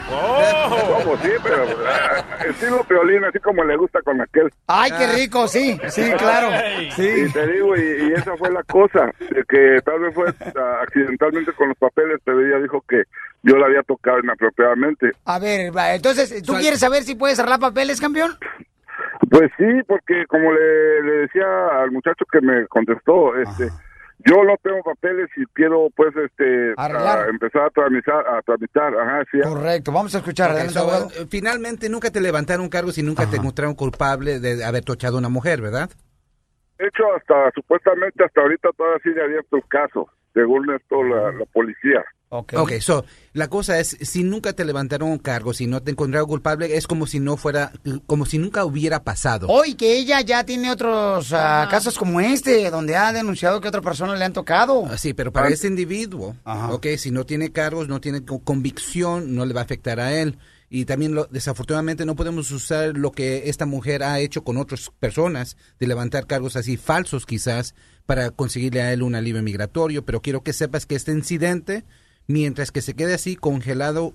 ¿Cómo? Sí, pero ah, estilo Piolín, así como le gusta con aquel. Ay, qué rico, sí, sí, claro. Sí. Y te digo, y, y esa fue la cosa, de que tal vez fue ah, accidentalmente con los papeles, pero ella dijo que yo la había tocado inapropiadamente. A ver, va, entonces, ¿tú quieres saber si puedes arreglar papeles, campeón? Pues sí, porque como le, le decía al muchacho que me contestó, este, yo no tengo papeles y quiero pues este Arreglar. a empezar a tramitar, a tramitar, ajá, sí. Correcto, vamos a escuchar. So, eh, finalmente nunca te levantaron cargos y nunca te encontraron culpable de haber tochado a una mujer, ¿verdad? De hecho, hasta supuestamente hasta ahorita todavía sigue abierto el caso, según esto la, la policía. Ok. Ok, so, la cosa es, si nunca te levantaron cargos y no te encontraron culpable, es como si no fuera, como si nunca hubiera pasado. Hoy que ella ya tiene otros ah, casos como este, donde ha denunciado que a otra persona le han tocado. Ah, Sí, pero para ese individuo, ok, si no tiene cargos, no tiene co- convicción, no le va a afectar a él. Y también, lo, desafortunadamente, no podemos usar lo que esta mujer ha hecho con otras personas, de levantar cargos así falsos quizás, para conseguirle a él un alivio migratorio. Pero quiero que sepas que este incidente, mientras que se quede así congelado,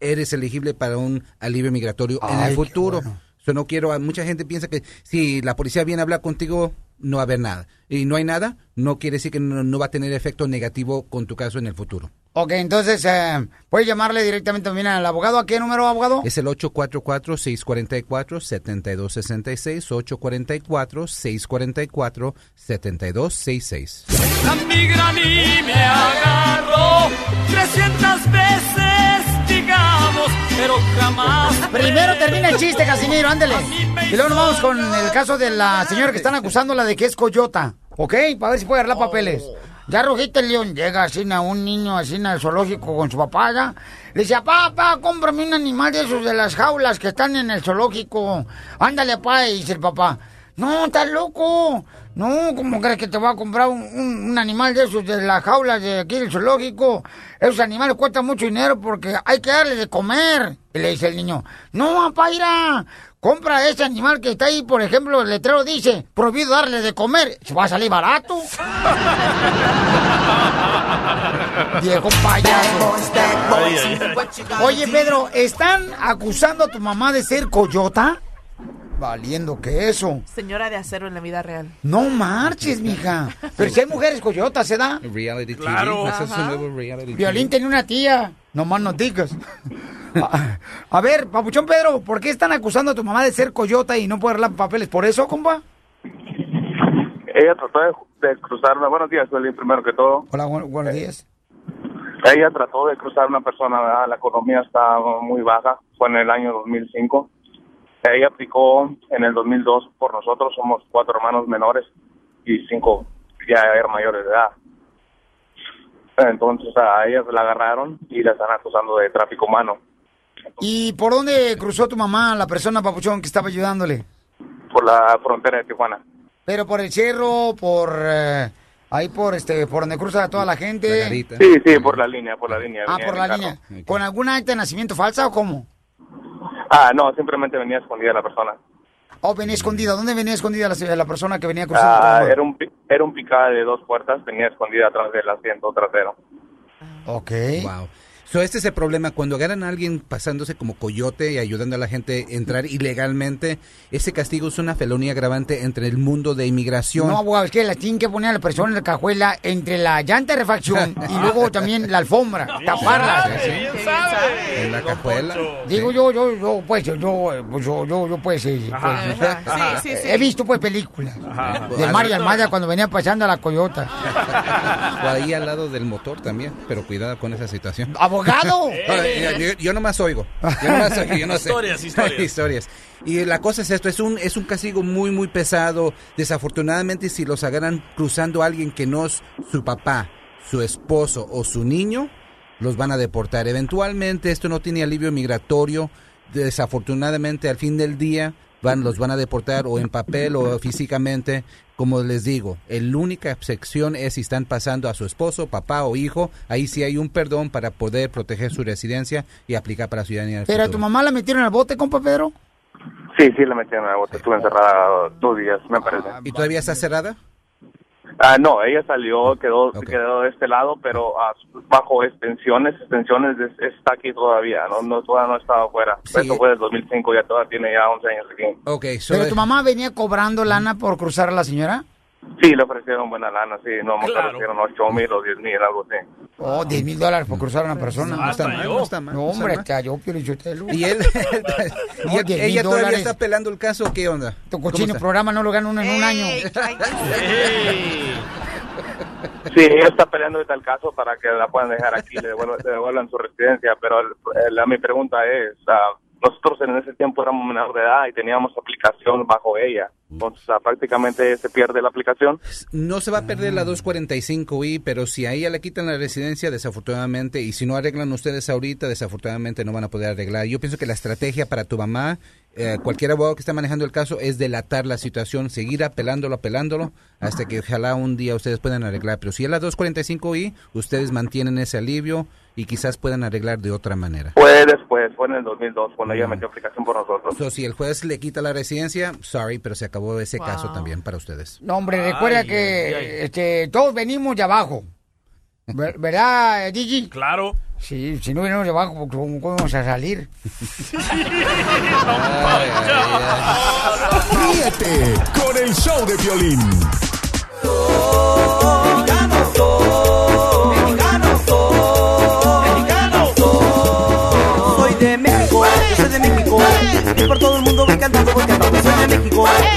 eres elegible para un alivio migratorio en Ay, el qué futuro. Eso no quiero, mucha gente piensa que si la policía viene a hablar contigo, no va a haber nada. Y no hay nada, no quiere decir que no, no va a tener efecto negativo con tu caso en el futuro. Ok, entonces, eh, puedes llamarle directamente también al abogado. ¿A qué número, abogado? Es el 844-644-7266, 844-644-7266. La migra a mí me agarró 300 veces, digamos, pero jamás. Primero termina el chiste, Casimiro, ándele. Y luego nos vamos con el caso de la señora que están acusándola de que es coyota. ¿Ok? Para ver si puede arreglar papeles. Ya Rojita el León llega así a un niño así el zoológico con su papá. ¿ya? Le dice, papá, cómprame un animal de esos de las jaulas que están en el zoológico. Ándale, papá. Dice el papá, no, estás loco. No, ¿cómo crees que te va a comprar un, un- animal de esos de las jaulas de aquí del zoológico? Esos animales cuestan mucho dinero porque hay que darle de comer. Y le dice el niño, no, papá, ira, compra ese animal que está ahí, por ejemplo, el letrero dice, prohibido darle de comer. Se va a salir barato. Viejo payaso. Oye, Pedro, ¿están acusando a tu mamá de ser coyota? Valiendo que eso. Señora de acero en la vida real. No marches, mija. Pero si hay mujeres coyotas, ¿se da? Reality Claro. TV, ese es su Ajá. nuevo reality Violín tenía una tía. No más no digas. A, a ver, Papuchón Pedro, ¿por qué están acusando a tu mamá de ser coyota y no poder arreglar papeles? ¿Por eso, compa? Ella trató de, de cruzarme. Buenos días, Sueli, primero que todo. Hola, bu- buenos días. Ella trató de cruzar una persona, ¿verdad? la economía está muy baja, fue en el año 2005. Ella aplicó en el 2002 por nosotros, somos cuatro hermanos menores y cinco ya mayores de edad. Entonces a ella la agarraron y la están acusando de tráfico humano ¿Y por dónde cruzó tu mamá, la persona, Papuchón, que estaba ayudándole? por la frontera de Tijuana. ¿Pero por el cerro, por... eh, ahí por este, por donde cruza toda la gente? Sí, sí, por la línea, por la línea. Ah, por la línea. ¿Con alguna acta de nacimiento falsa o cómo? Ah, no, simplemente venía escondida la persona. ¿O venía escondida? ¿Dónde venía escondida la, la persona que venía cruzando? Ah, era un era un picada de dos puertas, venía escondida atrás del asiento trasero. Ok. Wow. So, este es el problema. Cuando agarran a alguien pasándose como coyote y ayudando a la gente a entrar ilegalmente, ese castigo es una felonía agravante entre el mundo de inmigración. No, abogado, es que la tienen que poner a la persona en la cajuela entre la llanta de refacción y luego también la alfombra, taparla. En la cajuela. Digo yo, yo, yo, pues, yo, yo, pues, yo, yo, yo, pues, eh, Ajá. pues, Ajá. Sí, sí, sí. he visto, pues, películas Ajá. de Mario Almada cuando venía pasando a la coyota. O ahí al lado del motor también, pero cuidado con esa situación. ¡Abogado! No, yo, yo- yo nomás oigo. Yo nomás oigo, yo no sé. Historias, historias. Historias. Y la cosa es esto, es un, es un castigo muy, muy pesado. Desafortunadamente, si los agarran cruzando a alguien que no es su papá, su esposo o su niño, los van a deportar. Eventualmente, esto no tiene alivio migratorio. Desafortunadamente, al fin del día, van, los van a deportar o en papel o físicamente. Como les digo, la única excepción es si están pasando a su esposo, papá o hijo. Ahí sí hay un perdón para poder proteger su residencia y aplicar para la ciudadanía. del ¿Pero a tu mamá la metieron al bote, compa Pedro? Sí, sí, la metieron en la bota. Estuve encerrada dos días, me parece. ¿Y todavía está cerrada? Ah, no, ella salió, quedó, quedó de este lado, pero ah, bajo extensiones, extensiones de- está aquí todavía, no, no todavía no estaba afuera. Eso fue del 2005, ya todavía tiene ya 11 años aquí. Ok, ¿Pero tu mamá venía cobrando lana por cruzar a la señora? Sí, le ofrecieron buena lana, sí, no me Claro. ofrecieron 8 mil o 10 mil, algo así. Oh, 10 mil dólares por cruzar a una persona. No está mal, no está mal, No, no está hombre, te yo, Piolichotelo. Y él, No, y él- 10 mil ella todavía dólares. está pelando el caso, ¿qué onda? Tu ¿Cómo cochino está? programa no lo gana uno en un año. Sí, ella está peleando de tal caso para que la puedan dejar aquí, le devuelvan, le devuelvan su residencia, pero el- la, mi pregunta es, ah, nosotros en ese tiempo éramos menor de edad y teníamos aplicación bajo ella, entonces prácticamente se pierde la aplicación. No se va a perder la 245i, pero si a ella le quitan la residencia, desafortunadamente, y si no arreglan ustedes ahorita, desafortunadamente no van a poder arreglar. Yo pienso que la estrategia para tu mamá, eh, cualquier abogado que esté manejando el caso, es delatar la situación, seguir apelándolo, apelándolo, hasta que ojalá un día ustedes puedan arreglar. Pero si es la 245i, ustedes mantienen ese alivio y quizás puedan arreglar de otra manera. Fue después, fue en el 2002, cuando ella metió aplicación por nosotros. So, si el juez le quita la residencia, sorry, pero se acabó ese caso también para ustedes. No, hombre, recuerda Ay, que ay, ay. Este, todos venimos de abajo. Ver- ¿Verdad, Gigi? Claro. Sí, si no venimos de abajo, ¿cómo cómo vamos a salir? Ríete con el show de violín.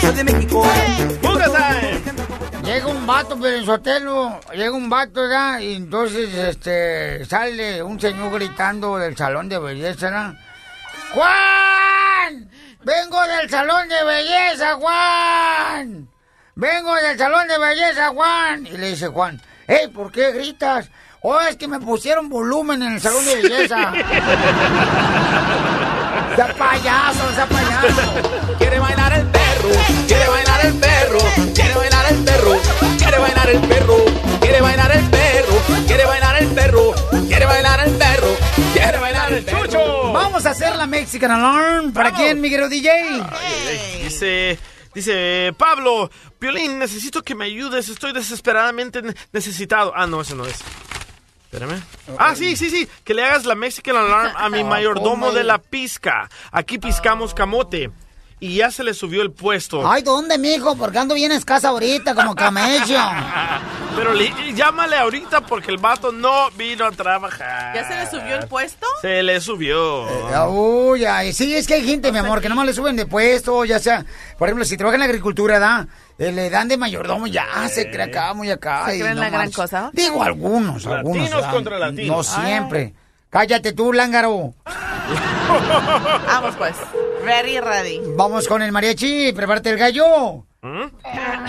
Soy de México. Llega un vato, Sotelo, llega un vato, ¿verdad? Y entonces, este, sale un señor gritando del salón de belleza, ¿verdad? ¡Juan! ¡Vengo del salón de belleza, Juan! ¡Vengo del salón de belleza, Juan! Y le dice Juan, ¡Ey, ¿por qué gritas? Oh, es que me pusieron volumen en el salón de belleza. ¡Sea payaso, sea payaso! Quiere bailar el perro, quiere bailar el perro, quiere bailar el perro, quiere bailar el perro, quiere bailar el perro, quiere bailar el perro, quiere bailar el perro, quiere bailar el perro. Vamos a hacer la Mexican Alarm. ¿Para quién, mi querido DJ? Dice, dice Pablo, Piolín, necesito que me ayudes, estoy desesperadamente ne- necesitado. Ah, no, ese no es. Espérame. Ah, sí, sí, sí, que le hagas la Mexican Alarm a mi mayordomo de la pizca. Aquí piscamos camote. Y ya se le subió el puesto. Ay, ¿dónde, mijo? Porque ando bien escasa ahorita, como camello. Pero le- llámale ahorita porque el vato no vino a trabajar. ¿Ya se le subió el puesto? Se le subió. Ah, Uy, ay, sí, es que hay gente, mi amor, que nomás le suben de puesto, ya sea, por ejemplo, si trabaja en la agricultura, ¿da? Eh, le dan de mayordomo, ya se cree acá, muy acá. ¿Se creen no la gran cosa? Digo, algunos, algunos. Latinos contra latinos. No siempre. Cállate tú, lángaro. Vamos pues. Ready, ready. Vamos con el mariachi, prepárate el gallo. ¿Mm?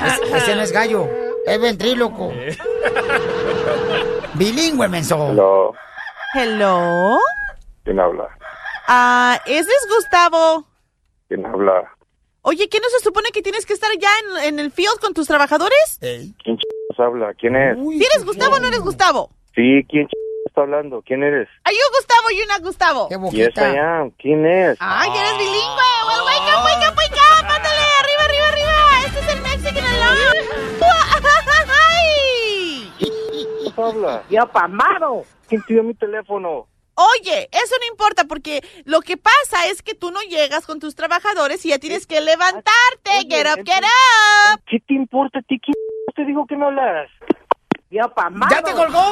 Es- ese no es gallo, es ventríloco. Bilingüe, menso. Hello, Hello. ¿quién habla? Ah, ¿ese es Gustavo? ¿Quién habla? Oye, ¿qué no se supone que tienes que estar ya en, en el field con tus trabajadores? ¿Quién ch... habla? ¿Quién es? ¿Si eres Gustavo o no eres Gustavo? Sí, ¿quién ch... está hablando? ¿Quién eres? Hay un Gustavo y una Gustavo. Y esa ya, ¿quién es? Ay, eres bilingüe. Well, wake up, wake up, wake up. Ándale, arriba, arriba, arriba. Este es el Mexican Alarm. ¡Ay! ¿Quién habla? Ya, pamado. ¿Quién dio mi teléfono? Oye, eso no importa porque lo que pasa es que tú no llegas con tus trabajadores y ya tienes que levantarte. Get up, get up. ¿Qué te importa a ti? ¿Quién te dijo que no hablas? Ya, pamado. ¡Ya te colgó!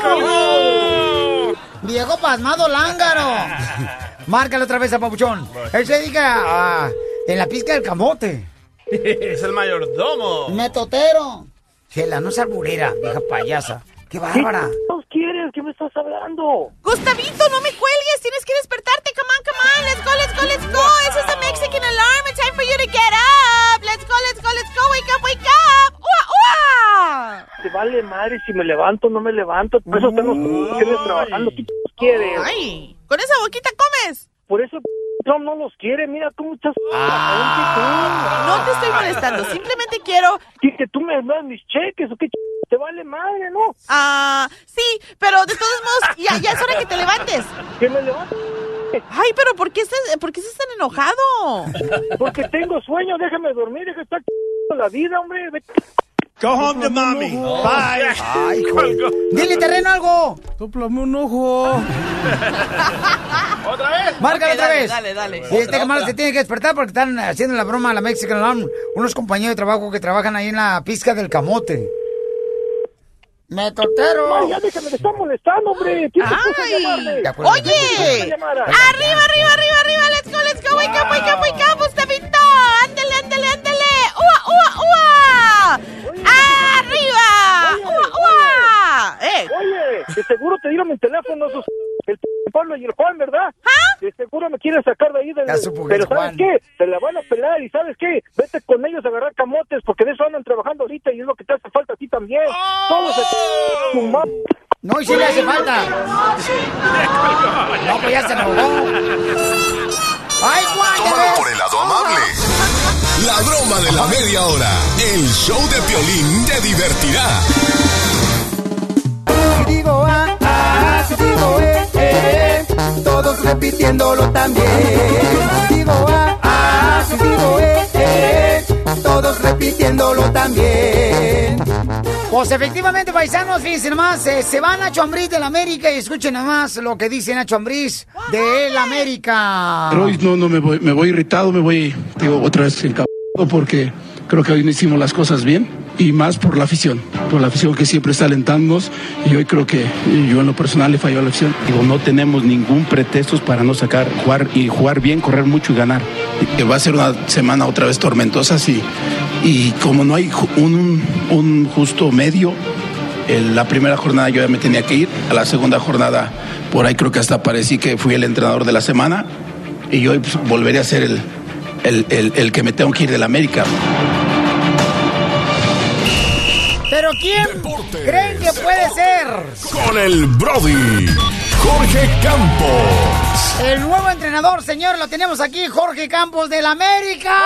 Viejo pasmado lángaro. Márcale otra vez a Papuchón. Él se dedica a... en la pizca del camote. Es el mayordomo. Metotero. Chela, no seas alburera, vieja payasa. ¡Qué bárbara! ¿Qué quieres? ¿Qué me estás hablando? Gustavito, no me cuelgues. Tienes que despertarte. Come on, come on. Let's go, let's go, let's go. This is the Mexican Alarm. It's time for you to get up. Let's go, let's go, let's go. Wake up, wake up. ¡Ua, ua! Te vale madre si me levanto o no me levanto. Por eso tengo que trabajando. ¿Qué quieres? Ay, con esa boquita comes. Por eso Trump no los quiere, mira cómo estás. No te estoy molestando, simplemente quiero... Que, que tú me das mis cheques o qué ch... te vale madre, ¿no? Ah, sí, pero de todos modos, ya, ya es hora que te levantes. Que me levante. Ay, pero ¿por qué, estás, ¿por qué estás tan enojado? Porque tengo sueño, déjame dormir, déjame estar la vida, hombre. Vete. Go home to mommy. Bye. Ay, hijo. Dile terreno algo. Tóplame un ojo. ¿Otra vez? Márcale Ok, otra dale, vez. dale, dale. Y este camarada se tiene que despertar porque están haciendo la broma a la Mexican Alarm. Unos compañeros de trabajo que trabajan ahí en la pizca del camote. Metotero. Ay, ya déjame de estar molestando, hombre. Tienes que Ay. Oye, arriba, arriba, arriba, arriba, let's go, let's go, wake up, wake up, wake up, eh, Oye, de seguro te dieron mi teléfono esos el p- Pablo y el Juan, ¿verdad? De seguro me quieren sacar de ahí del... Ya supo que Pero es ¿sabes Juan. qué? Se la van a pelar y ¿sabes qué? Vete con ellos a agarrar camotes porque de eso andan trabajando ahorita y es lo que te hace falta a ti también. Todos se... No, y sí le hace falta. No, pues ya se enojó. ¡Ay, Juan! Tómalo por el lado amable. La broma de la media hora. El show de Piolín te divertirá. Digo A, A, si digo E, E, todos repitiéndolo también. Si digo A, A, si digo E, E, todos repitiéndolo también. Pues efectivamente, paisanos, fíjense nomás, eh, se va Nacho Ambriz del América y escuchen nomás lo que dice Nacho Ambriz de el América. Pero hoy no, no me voy, me voy irritado, me voy, digo, otra vez encabronado porque creo que hoy no hicimos las cosas bien y más por la afición, por la afición que siempre está alentándonos y hoy creo que yo en lo personal le falló a la afición. Digo, no tenemos ningún pretexto para no sacar, jugar y jugar bien, correr mucho y ganar. Que va a ser una semana otra vez tormentosa sí, y como no hay un, un justo medio, en la primera jornada yo ya me tenía que ir, a la segunda jornada por ahí creo que hasta parecí que fui el entrenador de la semana y hoy pues, volveré a ser el, el, el- el que me tengo que ir del América. ¿Pero quién creen que puede ser? Con el Brody. Jorge Campos. El nuevo entrenador, señor, lo tenemos aquí, Jorge Campos del América.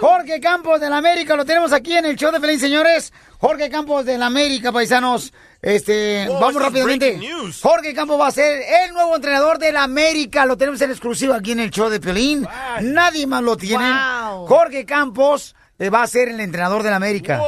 Jorge Campos del América, lo tenemos aquí en el show de Pelín, señores. Jorge Campos del América, paisanos. Este, Oh, vamos rápidamente. Jorge Campos va a ser el nuevo entrenador del América. Lo tenemos en exclusiva aquí en el show de Pelín. Nadie más lo tiene. Wow. Jorge Campos eh, va a ser el entrenador del América.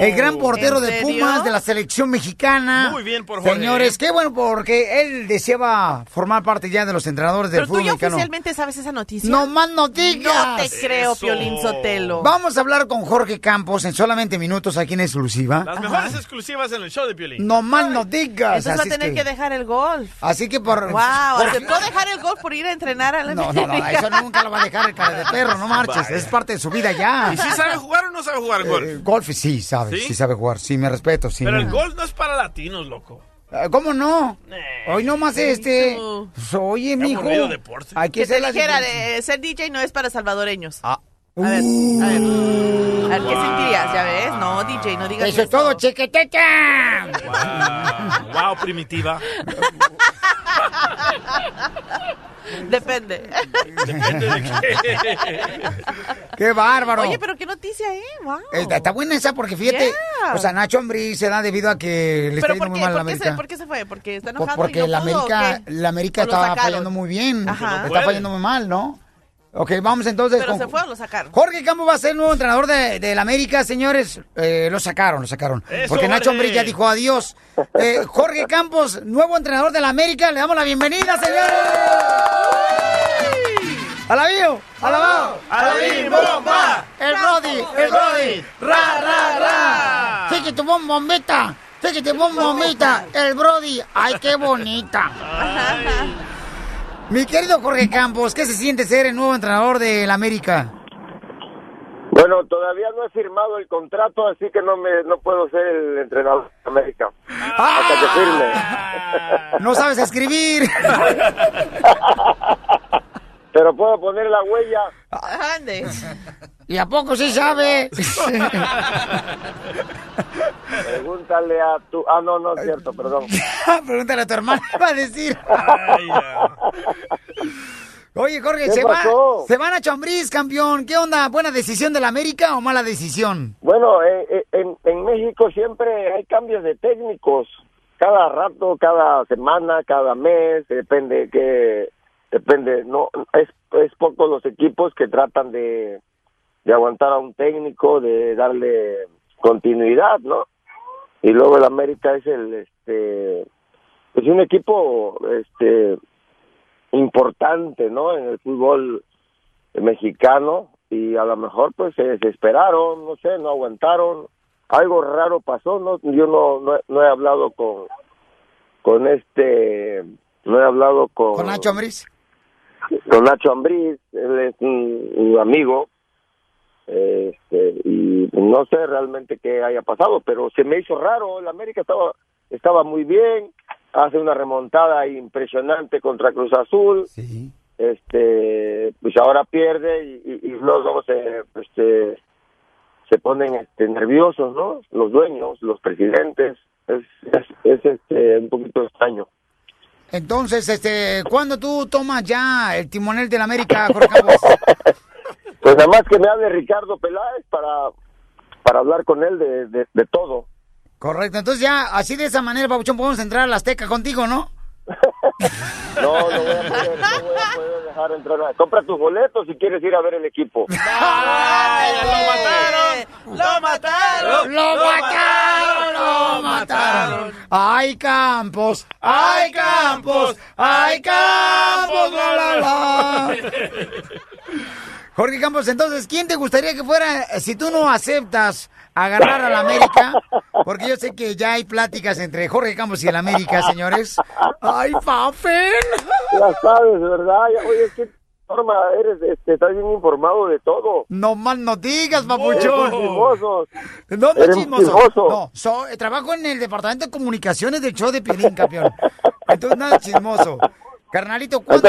El gran portero ¿En de? Pumas, de la selección mexicana. Muy bien por Jorge, Señores, qué bueno porque él deseaba formar parte ya de los entrenadores del pero tú fútbol ya mexicano. oficialmente sabes esa noticia. No más noticias. No te creo, Eso. Piolín Sotelo. Vamos a hablar con Jorge Campos en solamente minutos aquí en exclusiva. Las mejores exclusivas en el show de Piolín. No más noticias. Entonces va a así es tener que... dejar el golf. Así que por... Wow, por- aceptó dejar el golf por ir a entrenar a la No, no, no, eso nunca lo va a dejar el cara de perro, no marches. Vaya. Es parte de su vida ya. ¿Y si sabe jugar o no sabe jugar golf? Eh, golf sí sabe, ¿Sí? ¿Sí? sabe jugar, sí, me respeto, sí. Pero el golf no es para latinos, loco. Ah, ¿Cómo no? Hoy nomás este... tú. pues, oye, mijo. deporte. Hay que Que te hacer la dijera, diferencia. de ser DJ no es para salvadoreños. Ah. A ver, a ver. A ver, ¿qué sentirías? ¿Ya ves? No, DJ, no digas Eso es todo, chequeteca. Wow, wow, primitiva. Depende. Depende de qué. Qué bárbaro. Oye, pero qué noticia, ¿eh? Wow. Está, está buena esa porque fíjate, Yeah. o sea, Nacho Ambriz se da debido a que le está ¿Pero yendo por muy qué, mal a la por, qué se, América. por qué se fue? ¿Porque está Pues enojado porque y no la pudo, América, la América ¿O lo estaba fallando muy bien. Ajá. Está fallando muy mal, ¿no? Ok, vamos entonces ¿Pero con... se fue o lo sacaron? Jorge Campos va a ser el nuevo entrenador de, de la América, señores. Eh, lo sacaron, lo sacaron. Eso, Porque Nacho. Ambriz ya dijo adiós. Eh, Jorge Campos, nuevo entrenador de la América. Le damos la bienvenida, señores. ¡Alabío! ¡Alabao! ¡Alabín, bomba! ¡El Brody! ¡El Brody! ¡Ra, ra, ra! ¡Fíjate, bom, bombita! ¡Fíjate, bom, bombita! ¡El Brody! ¡Ay, qué bonita! Mi querido Jorge Campos, ¿qué se siente ser el nuevo entrenador de la América? Bueno, todavía no he firmado el contrato, así que no me no puedo ser el entrenador de América. Hasta que firme. No sabes escribir. Pero puedo poner la huella. Ande. ¿Y a poco sí sabe? Pregúntale a tu... Ah, no, no es cierto, perdón. Pregúntale a tu hermana, va a decir. Oye, Jorge, ¿Qué se, va, se van a Chambriz, campeón. ¿Qué onda? ¿Buena decisión del América o mala decisión? Bueno, eh, eh, en, en México siempre hay cambios de técnicos. Cada rato, cada semana, cada mes, depende que depende, no es es poco los equipos que tratan de de aguantar a un técnico, de darle continuidad, ¿no? Y luego el América es el este es un equipo este importante, ¿no? En el fútbol mexicano y a lo mejor pues se desesperaron, no sé, no aguantaron, algo raro pasó, no yo no no, no he hablado con con este no he hablado con ¿Con Nacho Ambriz? Con Nacho Ambriz, él es un, un amigo este y no sé realmente qué haya pasado, pero se me hizo raro, el América estaba estaba muy bien, hace una remontada impresionante contra Cruz Azul. Este, pues ahora pierde y, y- y luego se este se ponen este nerviosos, ¿no? Los dueños, los presidentes, es es, es, este un poquito extraño. Entonces, este, ¿cuándo tú tomas ya el timonel del América, Jorge Campos? Pues nada más que me hable Ricardo Peláez para para hablar con él de, de, de todo. Correcto, entonces ya, así de esa manera, Pabuchón, podemos entrar a la Azteca contigo, ¿no? No, no voy a poder, no voy a poder dejar entrar. a- Compra tus boletos si quieres ir a ver el equipo. ¡Lo mataron! ¡Lo mataron! ¡Lo mataron! ¡Lo mataron! ¡Ay, Campos! ¡Ay, Campos! ¡Ay, Campos! ¡La, la, la! Jorge Campos, entonces, ¿quién te gustaría que fuera, eh, si tú no aceptas agarrar a la América? Porque yo sé que ya hay pláticas entre Jorge Campos y el América, señores. ¡Ay, Fafen! Ya sabes, ¿verdad? Oye, ¿qué forma eres? Este, estás bien informado de todo. No más no digas, papuchón. chismoso. No, no chismoso. chismoso. No, so- eh, trabajo en el departamento de comunicaciones del show de Piolín, campeón. Entonces, nada chismoso. Carnalito, ¿cuándo.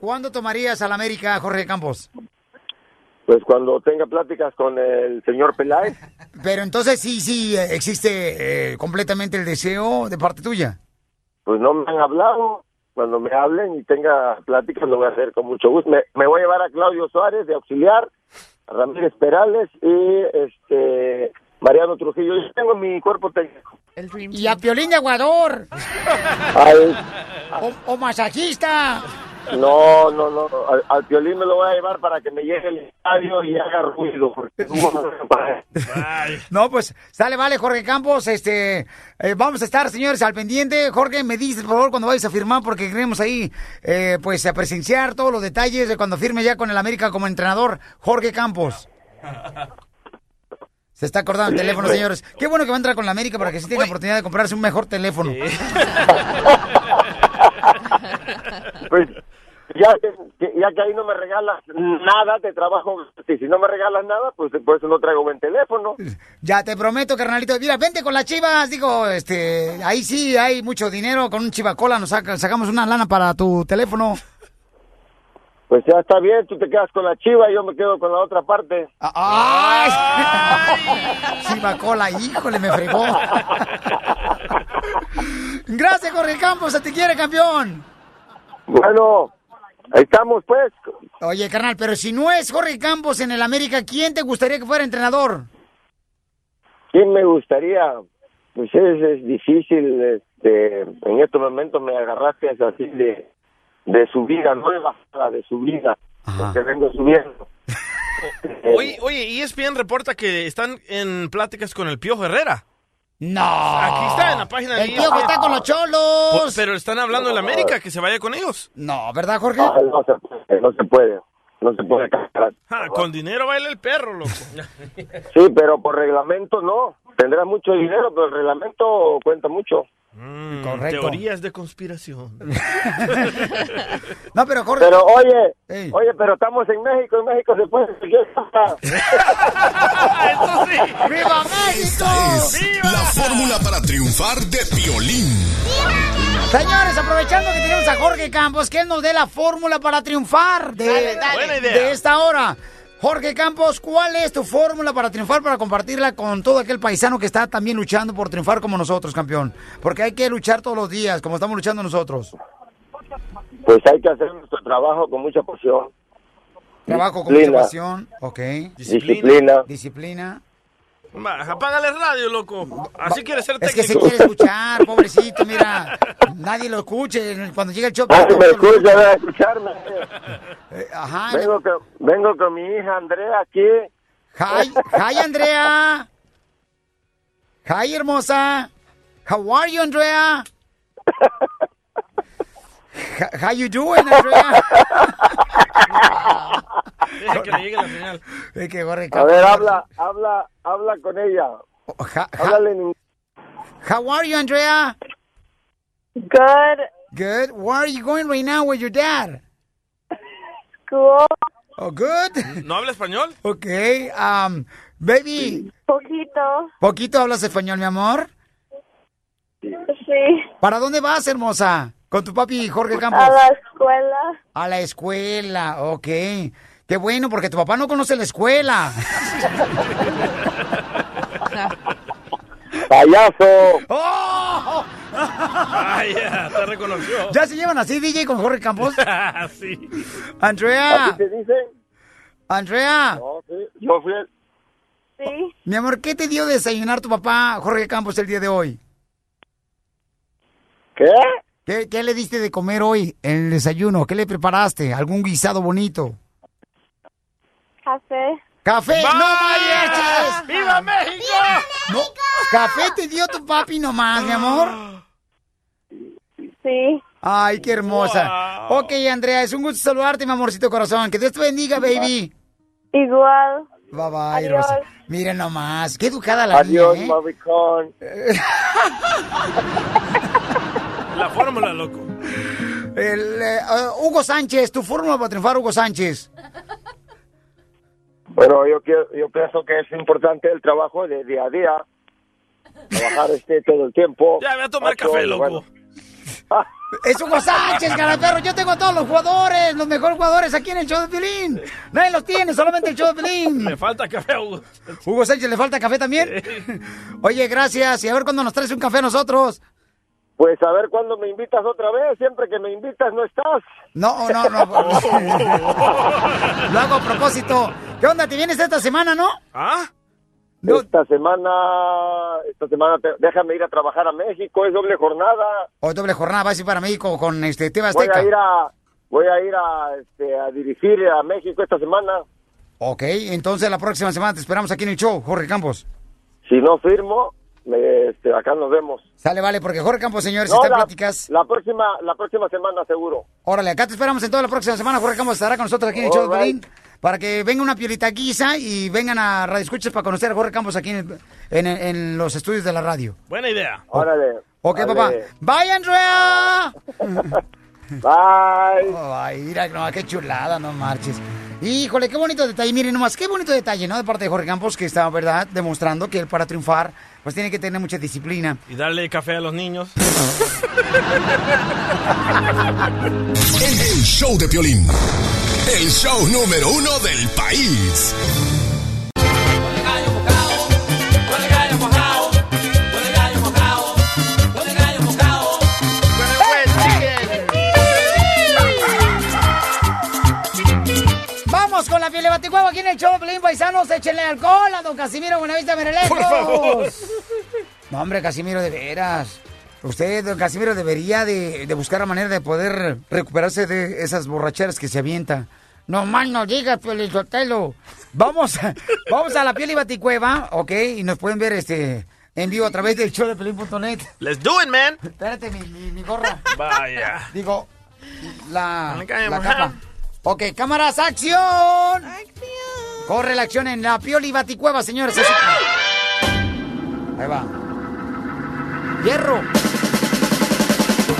¿cuándo tomarías a la América, Jorge Campos? Pues cuando tenga pláticas con el señor Peláez. Pero entonces sí, sí, existe eh, completamente el deseo de parte tuya. Pues no me han hablado. Cuando me hablen y tenga pláticas lo voy a hacer con mucho gusto. Me, me voy a llevar a Claudio Suárez de auxiliar, a Ramírez Perales y este Mariano Trujillo. Yo tengo mi cuerpo técnico. Y a Piolín de Aguador. Al- O, o masajista. No, no, no. Al, al Piolín me lo voy a llevar para que me llegue al estadio y haga ruido. Porque no pues, sale, vale, Jorge Campos, este, eh, vamos a estar, señores, al pendiente. Jorge, me dices, por favor, cuando vayas a firmar, porque queremos ahí, eh, pues, a presenciar todos los detalles de cuando firme ya con el América como entrenador, Jorge Campos. Se está acordando el teléfono, señores. Qué bueno que va a entrar con la América para que sí tenga la oportunidad de comprarse un mejor teléfono. Pues ya que, ya que ahí no me regalas nada de trabajo, y si no me regalas nada, pues por eso no traigo buen teléfono. Ya te prometo, carnalito. Mira, vente con las chivas. Digo, este, ahí sí hay mucho dinero. Con un chivacola nos saca- sacamos una lana para tu teléfono. Pues ya está bien, tú te quedas con la chiva y yo me quedo con la otra parte. ¡Ay! Chivacola, híjole, me fregó. Gracias, Jorge Campos. Se te quiere, campeón. Bueno, ahí estamos, pues. Oye, carnal, pero si no es Jorge Campos en el América, ¿quién te gustaría que fuera entrenador? ¿Quién me gustaría? Pues es, es difícil, este, en estos momentos me agarraste así de, de subida, bajada, de subida, porque vengo subiendo. Oye, oye, ESPN reporta que están en pláticas con el Piojo Herrera. No. Aquí está en la página de El tío que está con los cholos. Pero están hablando en la América, que se vaya con ellos. No, ¿verdad, Jorge? No se puede, no se puede, no se puede casar. Ah, con dinero baila el perro, loco. Sí, pero por reglamento no. Tendrá mucho dinero, pero el reglamento cuenta mucho. Mm, Correcto. Teorías de conspiración. No, pero Jorge. Pero oye, oye, pero estamos en México, en México se puede cualquier cosa. ¡Viva México! Es la fórmula para triunfar de Piolín. Señores, aprovechando que tenemos a Jorge Campos, que él nos dé la fórmula para triunfar de, Dale, dale. Buena idea. de esta hora. Jorge Campos, ¿cuál es tu fórmula para triunfar, para compartirla con todo aquel paisano que está también luchando por triunfar como nosotros, campeón? Porque hay que luchar todos los días, como estamos luchando nosotros. Pues hay que hacer nuestro trabajo con mucha pasión. Trabajo con mucha pasión, ok. Disciplina. Disciplina. Apágale radio, loco. Así quieres ser Es que técnico. se quiere escuchar, pobrecito, mira. Nadie lo escuche cuando llega el show. Ah, me escucha, a escucharme. Eh, Ajá. Vengo con, vengo con mi hija Andrea aquí. Hi, hi, Andrea. Hi, hermosa. How are you, Andrea? How you doing, Andrea? Deja que le llegue la señal. Es que Jorge A ver, habla, habla, habla con ella. Ja- ja- Háblale en inglés. How are you, Andrea? Good. Good. Where are you going right now with your dad? School. Oh, good. ¿No habla español? Ok, um, baby. Poquito. ¿Poquito hablas español, mi amor? Sí. ¿Para dónde vas, hermosa? Con tu papi Jorge Campos. A la escuela. A la escuela, ok. Qué bueno, porque tu papá no conoce la escuela. ¡Payaso! ¡Oh! Ah, ya, te reconoció. ¿Ya se llevan así, DJ, con Jorge Campos? sí. Andrea. ¿Así te dice? Andrea. No, sí. Yo fui el... Sí. Mi amor, ¿qué te dio de desayunar tu papá, Jorge Campos, el día de hoy? ¿Qué? ¿Qué, qué le diste de comer hoy en el desayuno? ¿Qué le preparaste? ¿Algún guisado bonito? Café. ¡Café! ¡No manches! ¡Viva México! No, ¿Café te dio tu papi nomás, mi amor? Sí. Ay, qué hermosa. Ok, Andrea, es un gusto saludarte, mi amorcito corazón. Que Dios te bendiga, baby. Igual. Bye bye, Adiós. Rosa. Miren nomás, qué educada la Adiós, niña, ¿eh? La fórmula, loco. El, eh, uh, Hugo Sánchez, tu fórmula para triunfar, Hugo Sánchez. Bueno, yo, quiero, yo pienso que es importante el trabajo de día a día. Trabajar este todo el tiempo. Ya, voy a tomar Ocho, café, loco. bueno. Es Hugo Sánchez, perro. Yo tengo a todos los jugadores, los mejores jugadores aquí en el show de Pilín. Nadie los tiene, solamente el show de Pilín. Me falta café, Hugo. Hugo Sánchez, ¿le falta café también? Oye, gracias. Y a ver cuándo nos traes un café a nosotros. Pues a ver cuándo me invitas otra vez. Siempre que me invitas no estás. No, no, no. Lo hago a propósito. ¿Qué onda? ¿Te vienes esta semana, no? ¿Ah? Esta semana, esta semana te- déjame ir a trabajar a México, es doble jornada. Hoy doble jornada, vas a ir para México con este Teba Voy Azteca. a ir a, voy a ir a, este, a dirigir a México esta semana. Ok, entonces la próxima semana te esperamos aquí en el show, Jorge Campos. Si no firmo, este, acá nos vemos. Sale, vale, porque Jorge Campos, señores, No, está en la, pláticas. la próxima, la próxima semana seguro. Órale, acá te esperamos en toda la próxima semana. Jorge Campos estará con nosotros aquí en el show de right. Pelín. Para que venga una piolita guisa y vengan a Radio Escuchas para conocer a Jorge Campos aquí en, el- en- en los estudios de la radio. Buena idea. Órale. Ok, Vale. papá. Bye, Andrea. Bye. Ay, mira, no, qué chulada, no marches. Híjole, qué bonito detalle. Miren nomás, qué bonito detalle, ¿no? De parte de Jorge Campos, que está, ¿verdad? Demostrando que él para triunfar, pues tiene que tener mucha disciplina. Y darle café a los niños. El, el show de Piolín. El show número uno del país. Baticuevo aquí en el show de Pelín Paisanos. Échenle alcohol a don Casimiro Buenavista Merelejos. Por favor. No, hombre, Casimiro, de veras. Usted, don Casimiro, debería de, de buscar la manera de poder recuperarse de esas borracheras que se avienta. No mal no digas, Pelizotelo. Vamos, vamos a la piel y baticueva, ¿ok? Y nos pueden ver este en vivo a través del show de pelín.net. Let's do it, man. Espérate, mi, mi, mi gorra. Vaya. Digo, la, la capa. Ok, cámaras, acción. Corre la acción en la Pioli Baticueva, señores. Así- Ahí va. Hierro.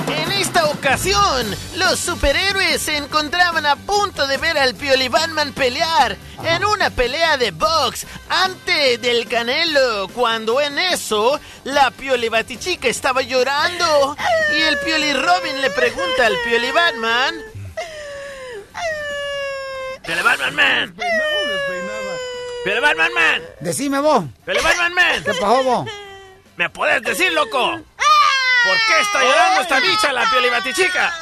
En esta ocasión, los superhéroes se encontraban a punto de ver al Pioli Batman pelear en una pelea de box ante del Canelo, cuando en eso la Pioli Batichica estaba llorando y el Pioli Robin le pregunta al Pioli Batman Pioli Batman Man. Pioli Batman Man. Decime vos. Pioli Batman Man. ¿Qué pasó vos? ¿Me puedes decir, loco? ¿Por qué está llorando esta bicha, la Pioli Batichica?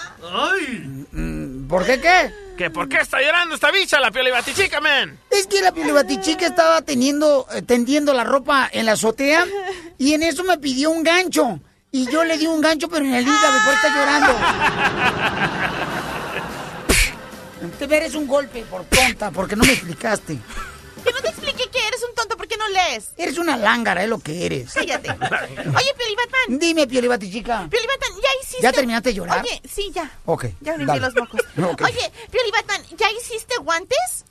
Mm, ¿Por qué qué? ¿Que por qué está llorando esta bicha, la Pioli Batichica, man? Es que la piolibatichica estaba teniendo, eh, tendiendo la ropa en la azotea y en eso me pidió un gancho. Y yo le di un gancho, pero en el hígado, por está llorando. Te eres un golpe por tonta, porque no me explicaste. Que no te explique que eres un tonto porque no lees. Eres una lángara, es lo que eres. Cállate. Oye, Pioli Batman. Dime, piolibatichica. Pioli Batman, ¿ya hiciste? ¿Ya terminaste de llorar? Oye, sí, ya. Ok. Ya limpié dale. los mocos. Ok. Oye, Pioli Batman, ¿ya hiciste guantes?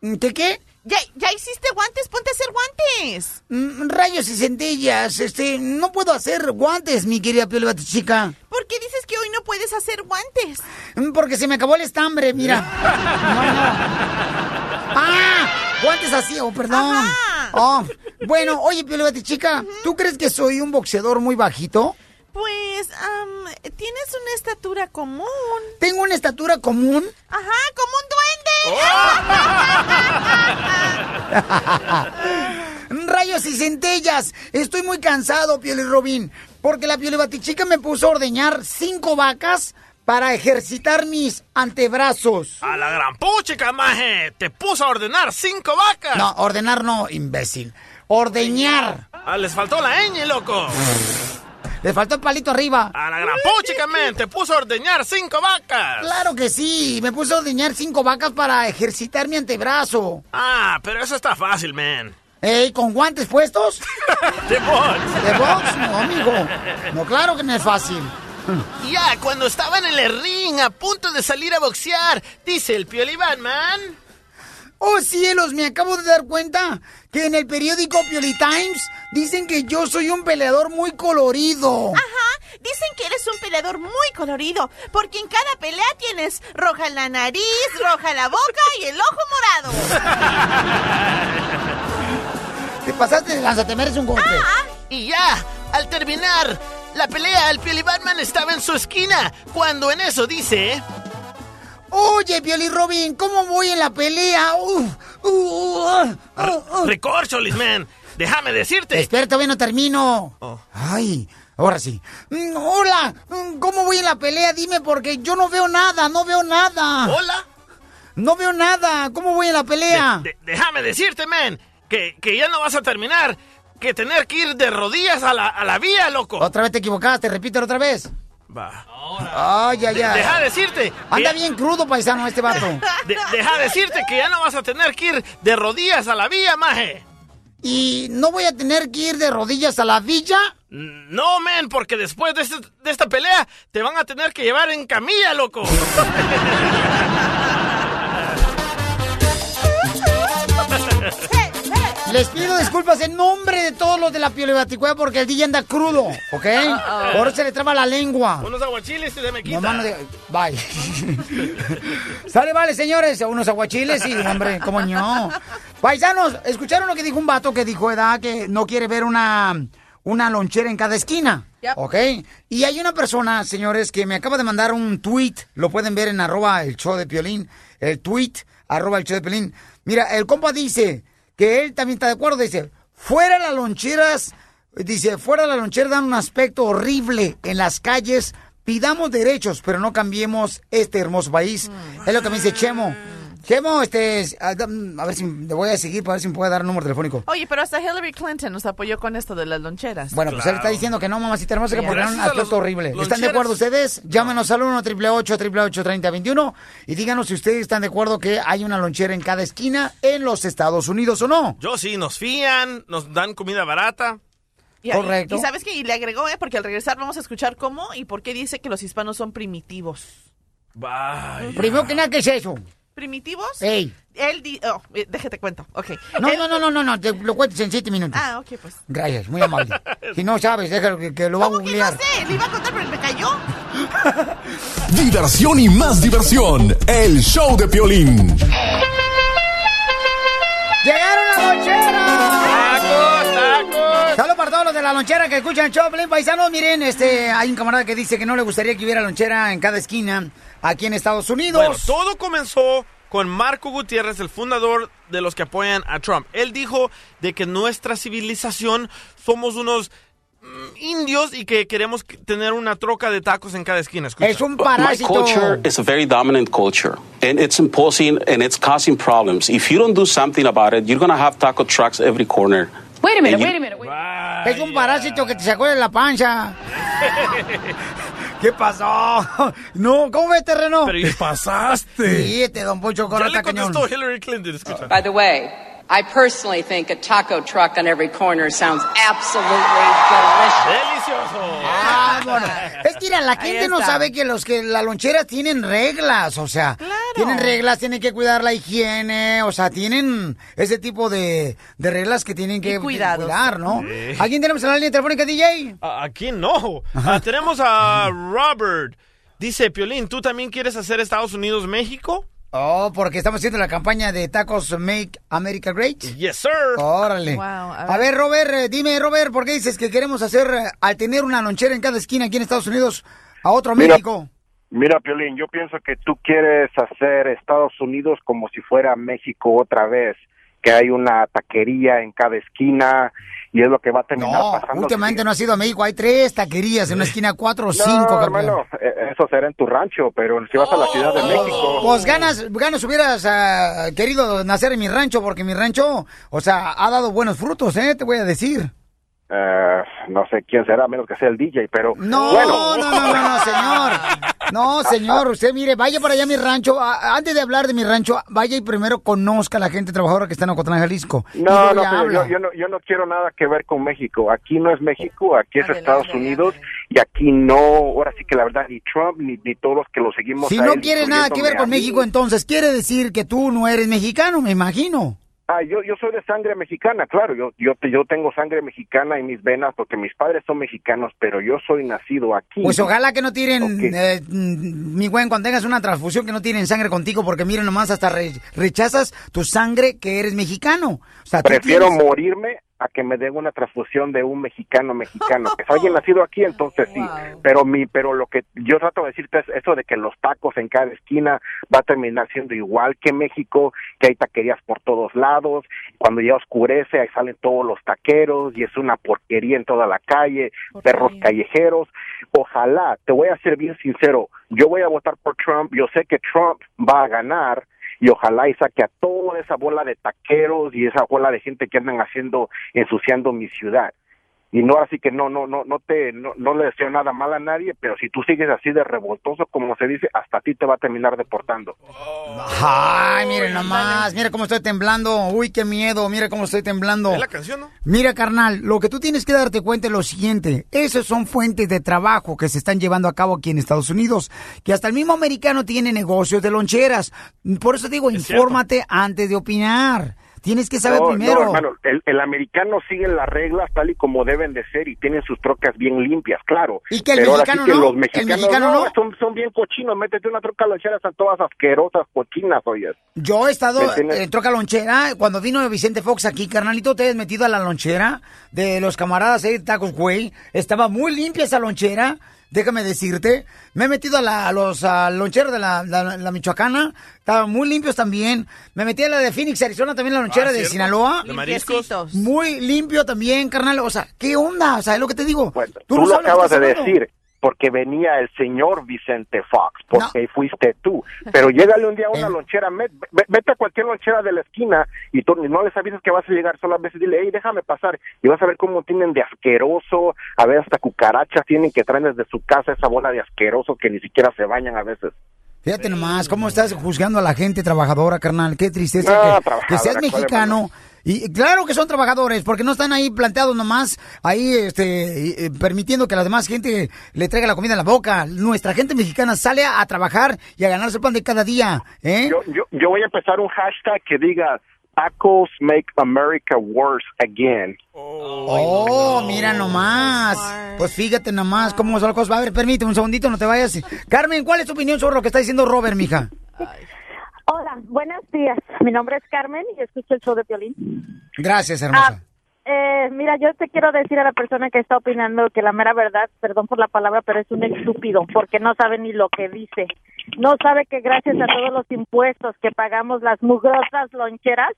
¿Qué qué? ¿Ya, ¿Ya hiciste guantes? Ponte a hacer guantes. Mm, Rayos y centellas, este, no puedo hacer guantes, mi querida piolibatichica. ¿Por qué dices que hoy no puedes hacer guantes? Mm, Porque se me acabó el estambre, mira. No, no. ¡Ah! Guantes así, oh, perdón. Oh, bueno, oye, Piolibati chica, ¿tú crees que soy un boxeador muy bajito? Pues, am, tienes una estatura común. ¿Tengo una estatura común? Ajá, como un duende. Rayos y centellas. Estoy muy cansado, Pioli Robin, porque la Piolibati chica me puso a ordeñar cinco vacas para ejercitar mis antebrazos. A la gran puchica, maje. Te puso a ordenar cinco vacas. No, ordenar no, imbécil. Ordeñar. Ah, les faltó la ñ, loco. Le faltó el palito arriba. A la gran puchica, man. Te puso a ordeñar cinco vacas. Claro que sí, me puse a ordeñar cinco vacas para ejercitar mi antebrazo. Ah, pero eso está fácil, man. Ey, ¿con guantes puestos? De box. ¿De box? No, amigo. No, claro que no es fácil. Ya, cuando estaban en el ring a punto de salir a boxear, dice el Pioli Batman. Oh cielos, me acabo de dar cuenta que en el periódico Pioli Times dicen que yo soy un peleador muy colorido. Ajá, dicen que eres un peleador muy colorido, porque en cada pelea tienes roja la nariz, roja la boca y el ojo morado. Te pasaste de lanza, te mereces un golpe. Y ya, al terminar la pelea, el Pioli Batman estaba en su esquina, cuando en eso dice... Oye, Pioli Robin, ¿cómo voy en la pelea? Uh, uh, uh, uh, uh. Recorcholis, man. Déjame decirte. Espera, todavía no termino. Oh. Ay, ahora sí. Mm, Hola, mm, ¿cómo voy en la pelea? Dime porque yo no veo nada, no veo nada. Hola. No veo nada. ¿Cómo voy en la pelea? De- déjame decirte, man, que, que ya no vas a terminar que tener que ir de rodillas a la, a la vía, loco. Otra vez te equivocaste, repítelo otra vez. Va. Ay, ay, De- ay. deja decirte. Anda que- bien crudo, paisano, este vato. de- deja decirte que ya no vas a tener que ir de rodillas a la vía, maje. ¿Y no voy a tener que ir de rodillas a la villa? No, men, porque después de, este- de esta pelea te van a tener que llevar en camilla, loco. Les pido disculpas en nombre de todos los de la Piolibaticuea porque el DJ anda crudo, ¿ok? Por eso se le traba la lengua. Unos aguachiles y se me quita. No, mano de- Bye. Sale, vale, señores, unos aguachiles y, hombre, cómo no. Paisanos, ¿escucharon lo que dijo un vato que dijo, edad, que no quiere ver una, una lonchera en cada esquina? Yep. ¿Ok? Y hay una persona, señores, que me acaba de mandar un tweet, lo pueden ver en arroba el show de Piolín, el tweet, arroba el show de Piolín. Mira, el compa dice que él también está de acuerdo, dice, fuera las loncheras, dice, fuera las loncheras dan un aspecto horrible en las calles, pidamos derechos, pero no cambiemos este hermoso país. Es lo que me dice Chemo. Chemo, este, a, a ver si le voy a seguir para ver si me puede dar un número telefónico. Oye, pero hasta Hillary Clinton nos apoyó con esto de las loncheras. Bueno, pues él está diciendo que no, mamacita hermosa, que porque era un aspecto horrible. ¿Están de acuerdo ustedes? Llámenos al 1 888 3021 y díganos si ustedes están de acuerdo que hay una lonchera en cada esquina en los Estados Unidos o no. Yo sí, nos fían, nos dan comida barata. Y, Correcto. Y, sabes que le agregó, ¿eh? Porque al regresar vamos a escuchar cómo y por qué dice que los hispanos son primitivos. Vaya. Primero que nada, ¿qué es eso? ¿Primitivos? Ey. Él di oh, eh, déjate cuento. Ok. No, Él- no, no, no, no, no, te lo cuentes en siete minutos. Ah, ok, pues. Gracias, muy amable. Si no sabes, déjalo que, que lo va a ¿Cómo que no googlear. sé? Le iba a contar, pero me cayó. Diversión y más diversión. El show de Piolín. ¡Llegaron! ¡Tacos! Saludos para todos los de la lonchera que escuchan Pelín Paisanos. Miren, este, hay un camarada que dice que no le gustaría que hubiera lonchera en cada esquina aquí en Estados Unidos. Bueno, todo comenzó con Marco Gutiérrez, el fundador de los que apoyan a Trump. Él dijo de que nuestra civilización somos unos mm, indios y que queremos que- tener una troca de tacos en cada esquina. Escucha. Es un My culture is a very dominant culture, and it's imposing and it's causing problems. If you don't do something about it, you're going to have taco trucks every corner. Wait a minute, wait a minute. wait a minute. Es un parásito que te sacó de la panza. ¿Qué pasó? No, ¿cómo ves, terreno? Pero- ¿Qué pasaste? Sí, este don Poncho Ya Corrata le contestó Hillary Clinton. Escucha. By the way, I personally think a taco truck on every corner sounds absolutely delicious. Delicioso. Ah, bueno. Es que mira, la gente no sabe que los que las loncheras tienen reglas, o sea, tienen reglas, tienen que cuidar la higiene, o sea, tienen ese tipo de, de reglas que tienen que cuidar, ¿no? Sí. ¿A quién tenemos en la línea telefónica, DJ? ¿A- Aquí no. Ah, tenemos a Robert. Dice, Piolín, ¿tú también quieres hacer Estados Unidos-México? Oh, porque estamos haciendo la campaña de tacos Make America Great. Yes, sir. Órale. Wow, a a, ver. Robert, eh, dime, Robert, ¿por qué dices que queremos hacer, eh, al tener una lonchera en cada esquina aquí en Estados Unidos, a otro Mira, México? Mira, Piolín, yo pienso que tú quieres hacer Estados Unidos como si fuera México otra vez, que hay una taquería en cada esquina y es lo que va a terminar No, pasando. últimamente no ha sido a México. Hay tres taquerías en una esquina, cuatro o No, cinco, campeón. hermano, eh, eso será en tu rancho, pero si vas a la Ciudad de México... Pues ganas, ganas hubieras ah, querido nacer en mi rancho, porque mi rancho, o sea, ha dado buenos frutos, ¿eh? Te voy a decir. Eh, no sé quién será, a menos que sea el DJ, pero No, bueno. no, no, no, no, señor. No, señor, usted mire, vaya para allá a mi rancho. A- Antes de hablar de mi rancho, vaya y primero conozca a la gente trabajadora que está en Ocotlán, Jalisco. No, no, señor, yo, yo no, yo no quiero nada que ver con México. Aquí no es México, aquí es Estados Unidos y aquí no, ahora sí que la verdad, ni Trump ni, ni todos los que lo seguimos. Si a no él, quieres nada que ver con. México, entonces quiere decir que tú no eres mexicano, me imagino. Ah, yo, yo soy de sangre mexicana, claro, yo, yo, yo tengo sangre mexicana en mis venas porque mis padres son mexicanos, pero yo soy nacido aquí. Pues ojalá que no tiren, eh, mm, mi buen, cuando tengas una transfusión, que no tiren sangre contigo, porque miren nomás, hasta re- rechazas tu sangre que eres mexicano. O sea, Prefiero tienes- morirme a que me den una transfusión de un mexicano mexicano, que es alguien nacido aquí, entonces sí. Pero mi, pero lo que yo trato de decirte es eso de que los tacos en cada esquina va a terminar siendo igual que México, que hay taquerías por todos lados. Cuando ya oscurece, ahí salen todos los taqueros y es una porquería en toda la calle, perros callejeros. Ojalá, te voy a ser bien sincero, yo voy a votar por Trump, yo sé que Trump va a ganar y ojalá y saque a toda esa bola de taqueros y esa bola de gente que andan haciendo, ensuciando mi ciudad. Y no, así que no, no, no, no te, no, no le deseo nada mal a nadie, pero si tú sigues así de revoltoso, como se dice, hasta a ti te va a terminar deportando. Ay, miren nomás, mira cómo estoy temblando. Uy, qué miedo, mira cómo estoy temblando. ¿Es la canción, no? Mira, carnal, lo que tú tienes que darte cuenta es lo siguiente. Esas son fuentes de trabajo que se están llevando a cabo aquí en Estados Unidos. Que hasta el mismo americano tiene negocios de loncheras. Por eso digo, infórmate antes de opinar. Tienes que saber No, primero. no, hermano, el, el americano sigue las reglas tal y como deben de ser y tienen sus trocas bien limpias, claro. ¿Y que el Pero ahora sí que no? los ¿El mexicanos mexicano no? Son, son bien cochinos, métete una troca lonchera, están todas asquerosas, cochinas, oyes. Yo he estado en troca lonchera. Cuando vino Vicente Fox aquí, carnalito, te has metido a la lonchera de los camaradas ahí de Tacos Güey. Estaba muy limpia esa lonchera. Déjame decirte, me he metido a, la- a los a loncheros de la, la- la Michoacana, estaban muy limpios también. Me metí a la de Phoenix, Arizona, también la lonchera Ah, de. Sinaloa. ¿De mariscos? Muy limpio también, carnal. O sea, ¿qué onda? O sea, es lo que te digo. Tú, no lo acabas de decir, porque venía el señor Vicente Fox, porque fuiste tú. Pero llégale un día a Eh. una lonchera, vete a cualquier lonchera de la esquina y tú no les avisas que vas a llegar, solo a veces dile, hey, déjame pasar. Y vas a ver cómo tienen de asqueroso, a ver, hasta cucarachas tienen que traen desde su casa esa bola de asqueroso que ni siquiera se bañan a veces. Fíjate nomás, cómo estás juzgando a la gente trabajadora, carnal. Qué tristeza No, que- seas ¿cuál mexicano. Y claro que son trabajadores, porque no están ahí planteados nomás, ahí este, eh, permitiendo que la demás gente le traiga la comida en la boca. Nuestra gente mexicana sale a, a trabajar y a ganarse el pan de cada día. ¿eh? Yo, yo, yo voy a empezar un hashtag que diga Tacos make America worse again. Oh, mira nomás. Pues fíjate nomás cómo son las cosas. A ver, permíteme un segundito, no te vayas. Carmen, ¿cuál es tu opinión sobre lo que está diciendo Robert, mija? Hola, buenos días. Mi nombre es Carmen y escucho el show de Piolín. Gracias, hermosa. Eh, mira, yo te quiero decir a la persona que está opinando que la mera verdad, perdón por la palabra, pero es un estúpido porque no sabe ni lo que dice. No sabe que gracias a todos los impuestos que pagamos las mugrosas loncheras,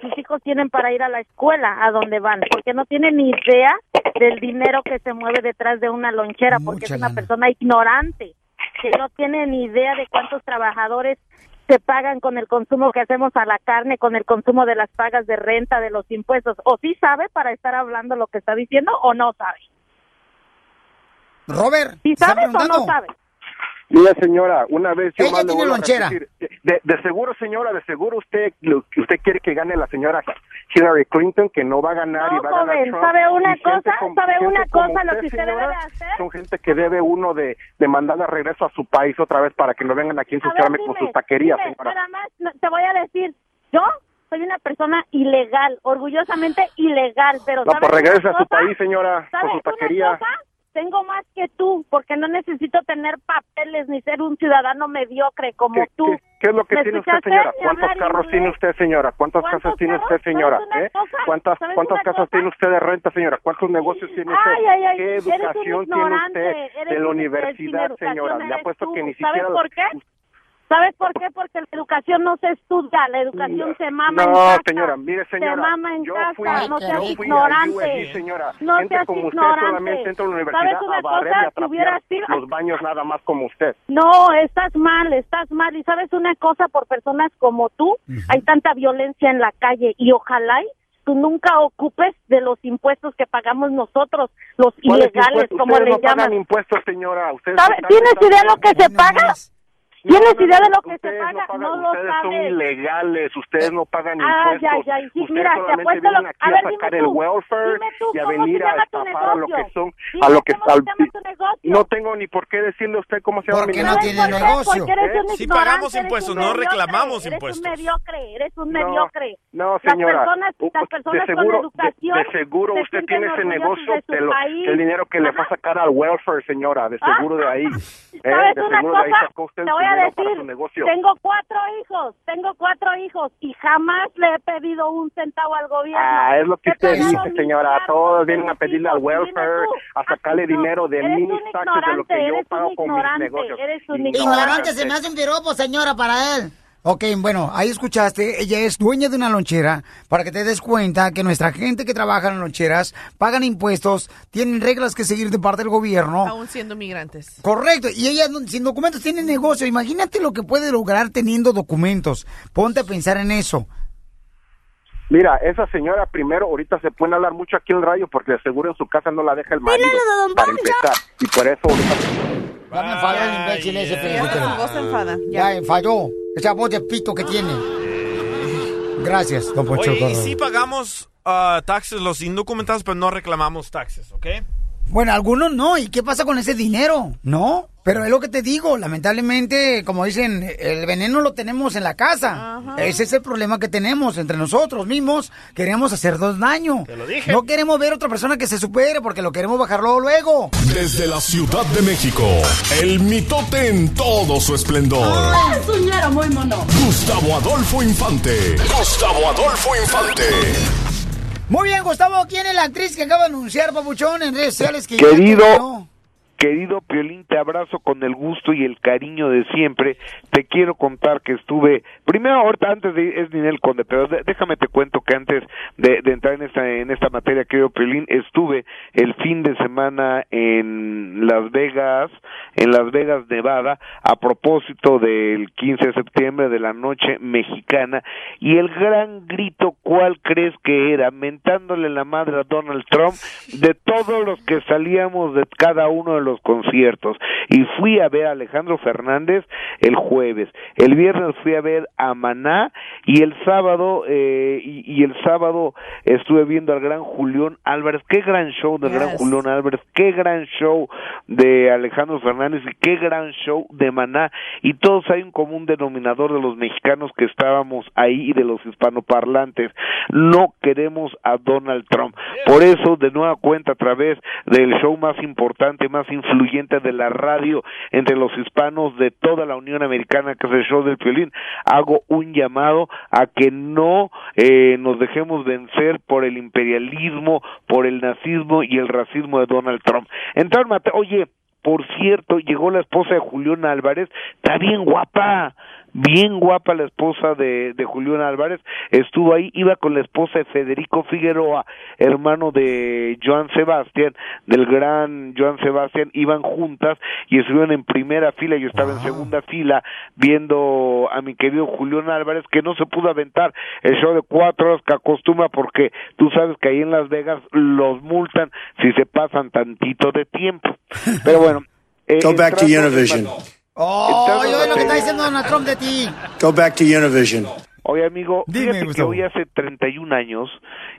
sus hijos tienen para ir a la escuela a donde van, porque no tienen ni idea del dinero que se mueve detrás de una lonchera, porque es una persona ignorante, que no tiene ni idea de cuántos trabajadores se pagan con el consumo que hacemos a la carne, con el consumo de las pagas de renta, de los impuestos. O sí sabe para estar hablando lo que está diciendo o no sabe. Robert, ¿Sí ¿está sabes o no preguntando? Mira, señora, una vez yo Ella más le tiene a repetir, De, de seguro, señora, de seguro usted lo usted quiere que gane la señora Hillary Clinton, que no va a ganar y va a ganar Trump. ¿sabe una cosa? como- ¿Sabe una cosa? Lo usted, que usted señora, debe de hacer. Son gente que debe uno de, de mandar de regreso a su país otra vez para que no vengan aquí a ensuciarme con sus taquerías, dime, señora. Nada más no, te voy a decir, yo soy una persona ilegal, orgullosamente ilegal, pero No, ¿sabes pues regrese una a su país, señora, con ¿Sabes su una taquería. cosa? Tengo más que tú, porque no necesito tener papeles ni ser un ciudadano mediocre como ¿Qué, tú. qué- qué es lo que ¿Me tiene usted, señora? ¿Cuántos carros tiene usted, señora? ¿Cuántas ¿Cuántos casas tiene usted, señora? ¿Sabes ¿Eh? ¿Cuántas, ¿Sabes cuántas casas cosa? tiene usted de renta, señora? ¿Cuántos negocios tiene usted? Ay, ay, ay, ¿Qué educación tiene usted de la un- universidad, señora? Le apuesto que ni ¿Sabes siquiera... por qué? ¿Sabes por qué? Porque la educación no se estudia, la educación se mama en No, casa. señora, mire, señora, Se mama en yo casa, fui, no yo seas fui a ignorante. USC, señora. No Gente seas como usted ignorante. solamente entra a la universidad ¿Sabes una cosa? Si hubieras sido- los baños nada más como usted. No, estás mal, estás mal. Y sabes una cosa, por personas como tú, hay tanta violencia en la calle y ojalá y tú nunca ocupes de los impuestos que pagamos nosotros, los ¿Cuáles ilegales, impuestos? como le no pagan llaman. impuestos, señora. Ustedes ¿Sabe- están- ¿Tienes idea de lo que se paga? ¿Tienes idea de lo que se paga? no No lo ustedes son sabes. ilegales, ustedes no pagan Ah, impuestos. ya, ya, sí, ustedes mira, te solamente apuesto vienen lo- aquí a a, ver, dime sacar el tú, welfare dime tú, y a ¿cómo se venir a estafar a lo negocio? que son, Dime a lo que al- negocio. no tengo ni por qué decirle a usted cómo se llama mi Porque no negocio. tiene negocio. Eres ignorante, pagamos eres impuestos, no reclamamos Eres impuestos. un mediocre, eres un No, mediocre. No, Las señora. personas, las personas de seguro, con educación de, de seguro se usted tiene ese negocio de lo- el dinero que le va a sacar al welfare, señora, de Ah, seguro de ahí. ¿eh? ¿Sabes De una seguro de ahí cosa? sacó usted Te el voy a decir, su negocio. tengo cuatro hijos, tengo cuatro hijos y jamás le he pedido un centavo al gobierno. Ah, es lo que usted dice, señora. Todos vienen a pedirle al welfare, a sacarle dinero de mis taxes de lo ignorante, que yo pago con mis ignorante, negocios. eres un Ignorante se me hace un piropo, señora, para él. Ok, bueno, ahí escuchaste, ella es dueña de una lonchera, para que te des cuenta que nuestra gente que trabaja en loncheras pagan impuestos, tienen reglas que seguir de parte del gobierno. Aún siendo migrantes. Correcto, y ella sin documentos tiene negocio. Imagínate lo que puede lograr teniendo documentos. Ponte a pensar en eso. Mira, esa señora primero, ahorita se pueden hablar mucho aquí en el radio porque de seguro en su casa no la deja el marido. Para empezar. Y por eso ahorita... Ya me enfadó el imbécil ese, Ya enfada. Enfadó. Esa voz de pito que tiene. Gracias, don Poncho. Oye, y sí pagamos ah, taxes los indocumentados, pero no reclamamos taxes, ¿ok? Bueno, algunos no. ¿Y qué pasa con ese dinero? No. Pero es lo que te digo, lamentablemente, como dicen, el veneno lo tenemos en la casa. Ese es el problema que tenemos entre nosotros mismos. Queremos hacernos daño. Te lo dije. No queremos ver a otra persona que se supere porque lo queremos bajar luego. luego. Desde la Ciudad de México, el mitote en todo su esplendor. Suñero muy mono. Gustavo Adolfo Infante. Gustavo Adolfo Infante. Muy bien, Gustavo, ¿quién es la actriz que acaba de anunciar, Papuchón, en redes sociales? Que Querido, querido Piolín, te abrazo con el gusto y el cariño de siempre. Te quiero contar que estuve, primero ahorita antes de es Ninel Conde, pero de- déjame te cuento que antes de, de entrar en esta en esta materia, querido Piolín, estuve el fin de semana en Las Vegas, en Las Vegas, Nevada, a propósito del 15 de septiembre de la noche mexicana y el gran grito, ¿cuál crees que era? Mentándole la madre a Donald Trump de todos los que salíamos de cada uno de los conciertos y fui a ver a Alejandro Fernández el jueves, el viernes fui a ver a Maná y el sábado eh, y, y el sábado estuve viendo al gran Julián Álvarez, qué gran show del gran. Julián Álvarez, qué gran show de Alejandro Fernández y qué gran show de Maná. Y todos hay un común denominador de los mexicanos que estábamos ahí y de los hispanoparlantes. No queremos a Donald Trump. Por eso de nueva cuenta a través del show más importante más influyente de la radio entre los hispanos de toda la Unión Americana que es show del violín hago un llamado a que no eh, nos dejemos vencer por el imperialismo por el nazismo y el racismo de Donald Trump. Entonces Mate- oye por cierto, llegó la esposa de Julián Álvarez, está bien guapa, bien guapa la esposa de, de Julián Álvarez, estuvo ahí, iba con la esposa de Federico Figueroa, hermano de Joan Sebastián, del gran Joan Sebastián, iban juntas y estuvieron en primera fila, yo estaba en segunda fila viendo a mi querido Julián Álvarez que no se pudo aventar el show de cuatro horas que acostumbra porque tú sabes que ahí en Las Vegas los multan si se pasan tantito de tiempo. Pero bueno. eh, Go back to Univision. Oh, yo lo que está diciendo Donald Trump de ti. Go back to Univision. Oye, amigo, Dime, fíjate que hoy hace 31 años,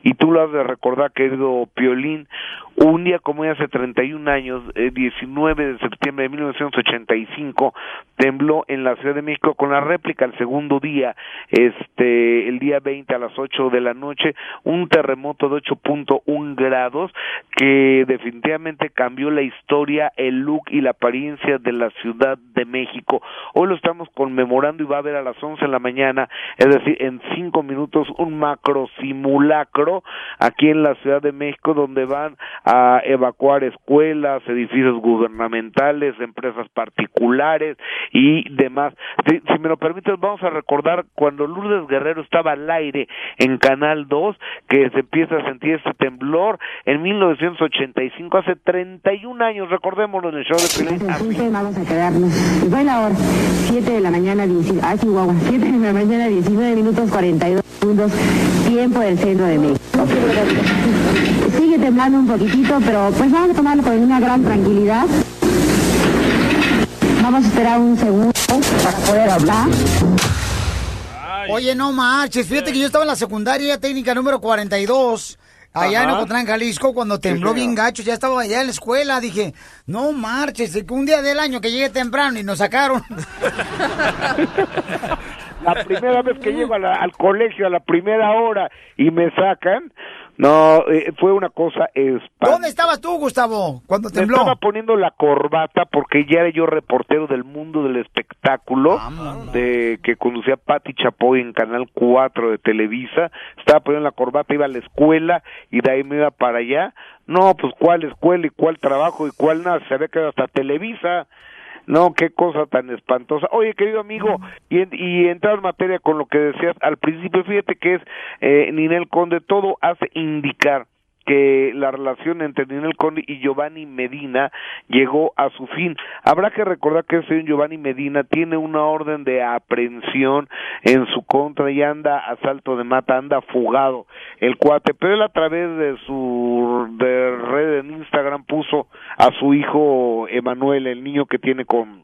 y tú lo has de recordar, querido Piolín, un día como hoy hace 31 años, eh, 19 de septiembre de 1985, tembló en la Ciudad de México con la réplica el segundo día, este, el día 20 a las 8 de la noche, un terremoto de 8.1 grados que definitivamente cambió la historia, el look y la apariencia de la Ciudad de México. Hoy lo estamos conmemorando y va a haber a las 11 de la mañana, es decir, en cinco minutos, un macro simulacro aquí en la Ciudad de México donde van a evacuar escuelas, edificios gubernamentales, empresas particulares y demás. Si, si me lo permites, vamos a recordar cuando Lourdes Guerrero estaba al aire en Canal 2, que se empieza a sentir este temblor en 1985, hace 31 años, recordémoslo en el show de. Entonces vamos a quedarnos. Fue la hora 7 de la mañana, 19, ah, Chihuahua, 7 de la mañana, 19 minutos 42 segundos, tiempo del centro de México. Sigue temblando un poquitito, pero pues vamos a tomarlo con una gran tranquilidad. Vamos a esperar un segundo para poder hablar. Oye, no marches, fíjate que yo estaba en la secundaria técnica número 42, allá en Ajá. Ocotlán, Jalisco, cuando tembló bien gacho, ya estaba allá en la escuela, dije, no marches, que un día del año que llegué temprano y nos sacaron. la primera vez que llego a la- al colegio a la primera hora y me sacan, no, eh, fue una cosa espantosa. ¿Dónde estabas tú, Gustavo, cuando Me tembló? estaba poniendo la corbata porque ya era yo reportero del mundo del espectáculo de que conducía Patti Chapoy en Canal 4 de Televisa. Estaba poniendo la corbata, iba a la escuela y de ahí me iba para allá. No, pues cuál escuela y cuál trabajo y cuál nada, se había quedado hasta Televisa. No, qué cosa tan espantosa. Oye, querido amigo, y, y entrar en materia con lo que decías al principio, fíjate que es eh, Ninel Conde, todo hace indicar que la relación entre Ninel Conde y Giovanni Medina llegó a su fin. Habrá que recordar que el señor Giovanni Medina tiene una orden de aprehensión en su contra y anda a salto de mata, anda fugado el cuate, pero él a través de su de red en Instagram puso a su hijo Emanuel, el niño que tiene con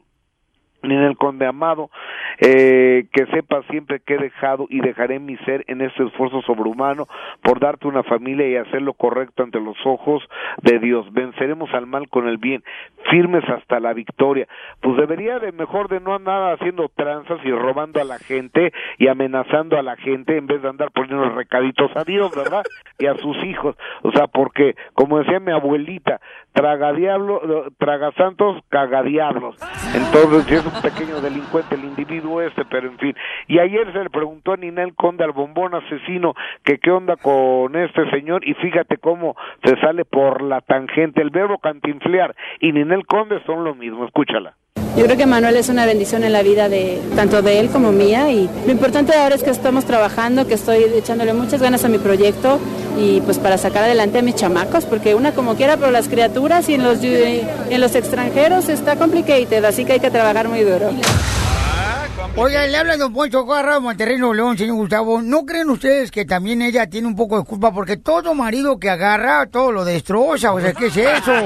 Ninel Conde Amado, eh, que sepa siempre que he dejado y dejaré mi ser en este esfuerzo sobrehumano por darte una familia y hacer lo correcto ante los ojos de Dios. Venceremos al mal con el bien, firmes hasta la victoria. Pues debería de mejor de no andar haciendo tranzas y robando a la gente y amenazando a la gente en vez de andar poniendo recaditos a Dios, ¿verdad? Y a sus hijos. O sea, porque, como decía mi abuelita, traga diablo, traga santos, caga diablos. Entonces, si es pequeño delincuente el individuo este, pero en fin. Y ayer se le preguntó a Ninel Conde al bombón asesino que qué onda con este señor y fíjate cómo se sale por la tangente. El verbo cantinflear y Ninel Conde son lo mismo. Escúchala. Yo creo que Manuel es una bendición en la vida de tanto de él como mía y lo importante ahora es que estamos trabajando, que estoy echándole muchas ganas a mi proyecto y pues para sacar adelante a mis chamacos, porque una como quiera, pero las criaturas y en los, en los extranjeros está complicated, así que hay que trabajar muy duro. Oiga, le habla Don Poncho Carra Monterrey, Nuevo León, señor Gustavo. ¿No creen ustedes que también ella tiene un poco de culpa? Porque todo marido que agarra, todo lo destroza. O sea, ¿qué es eso?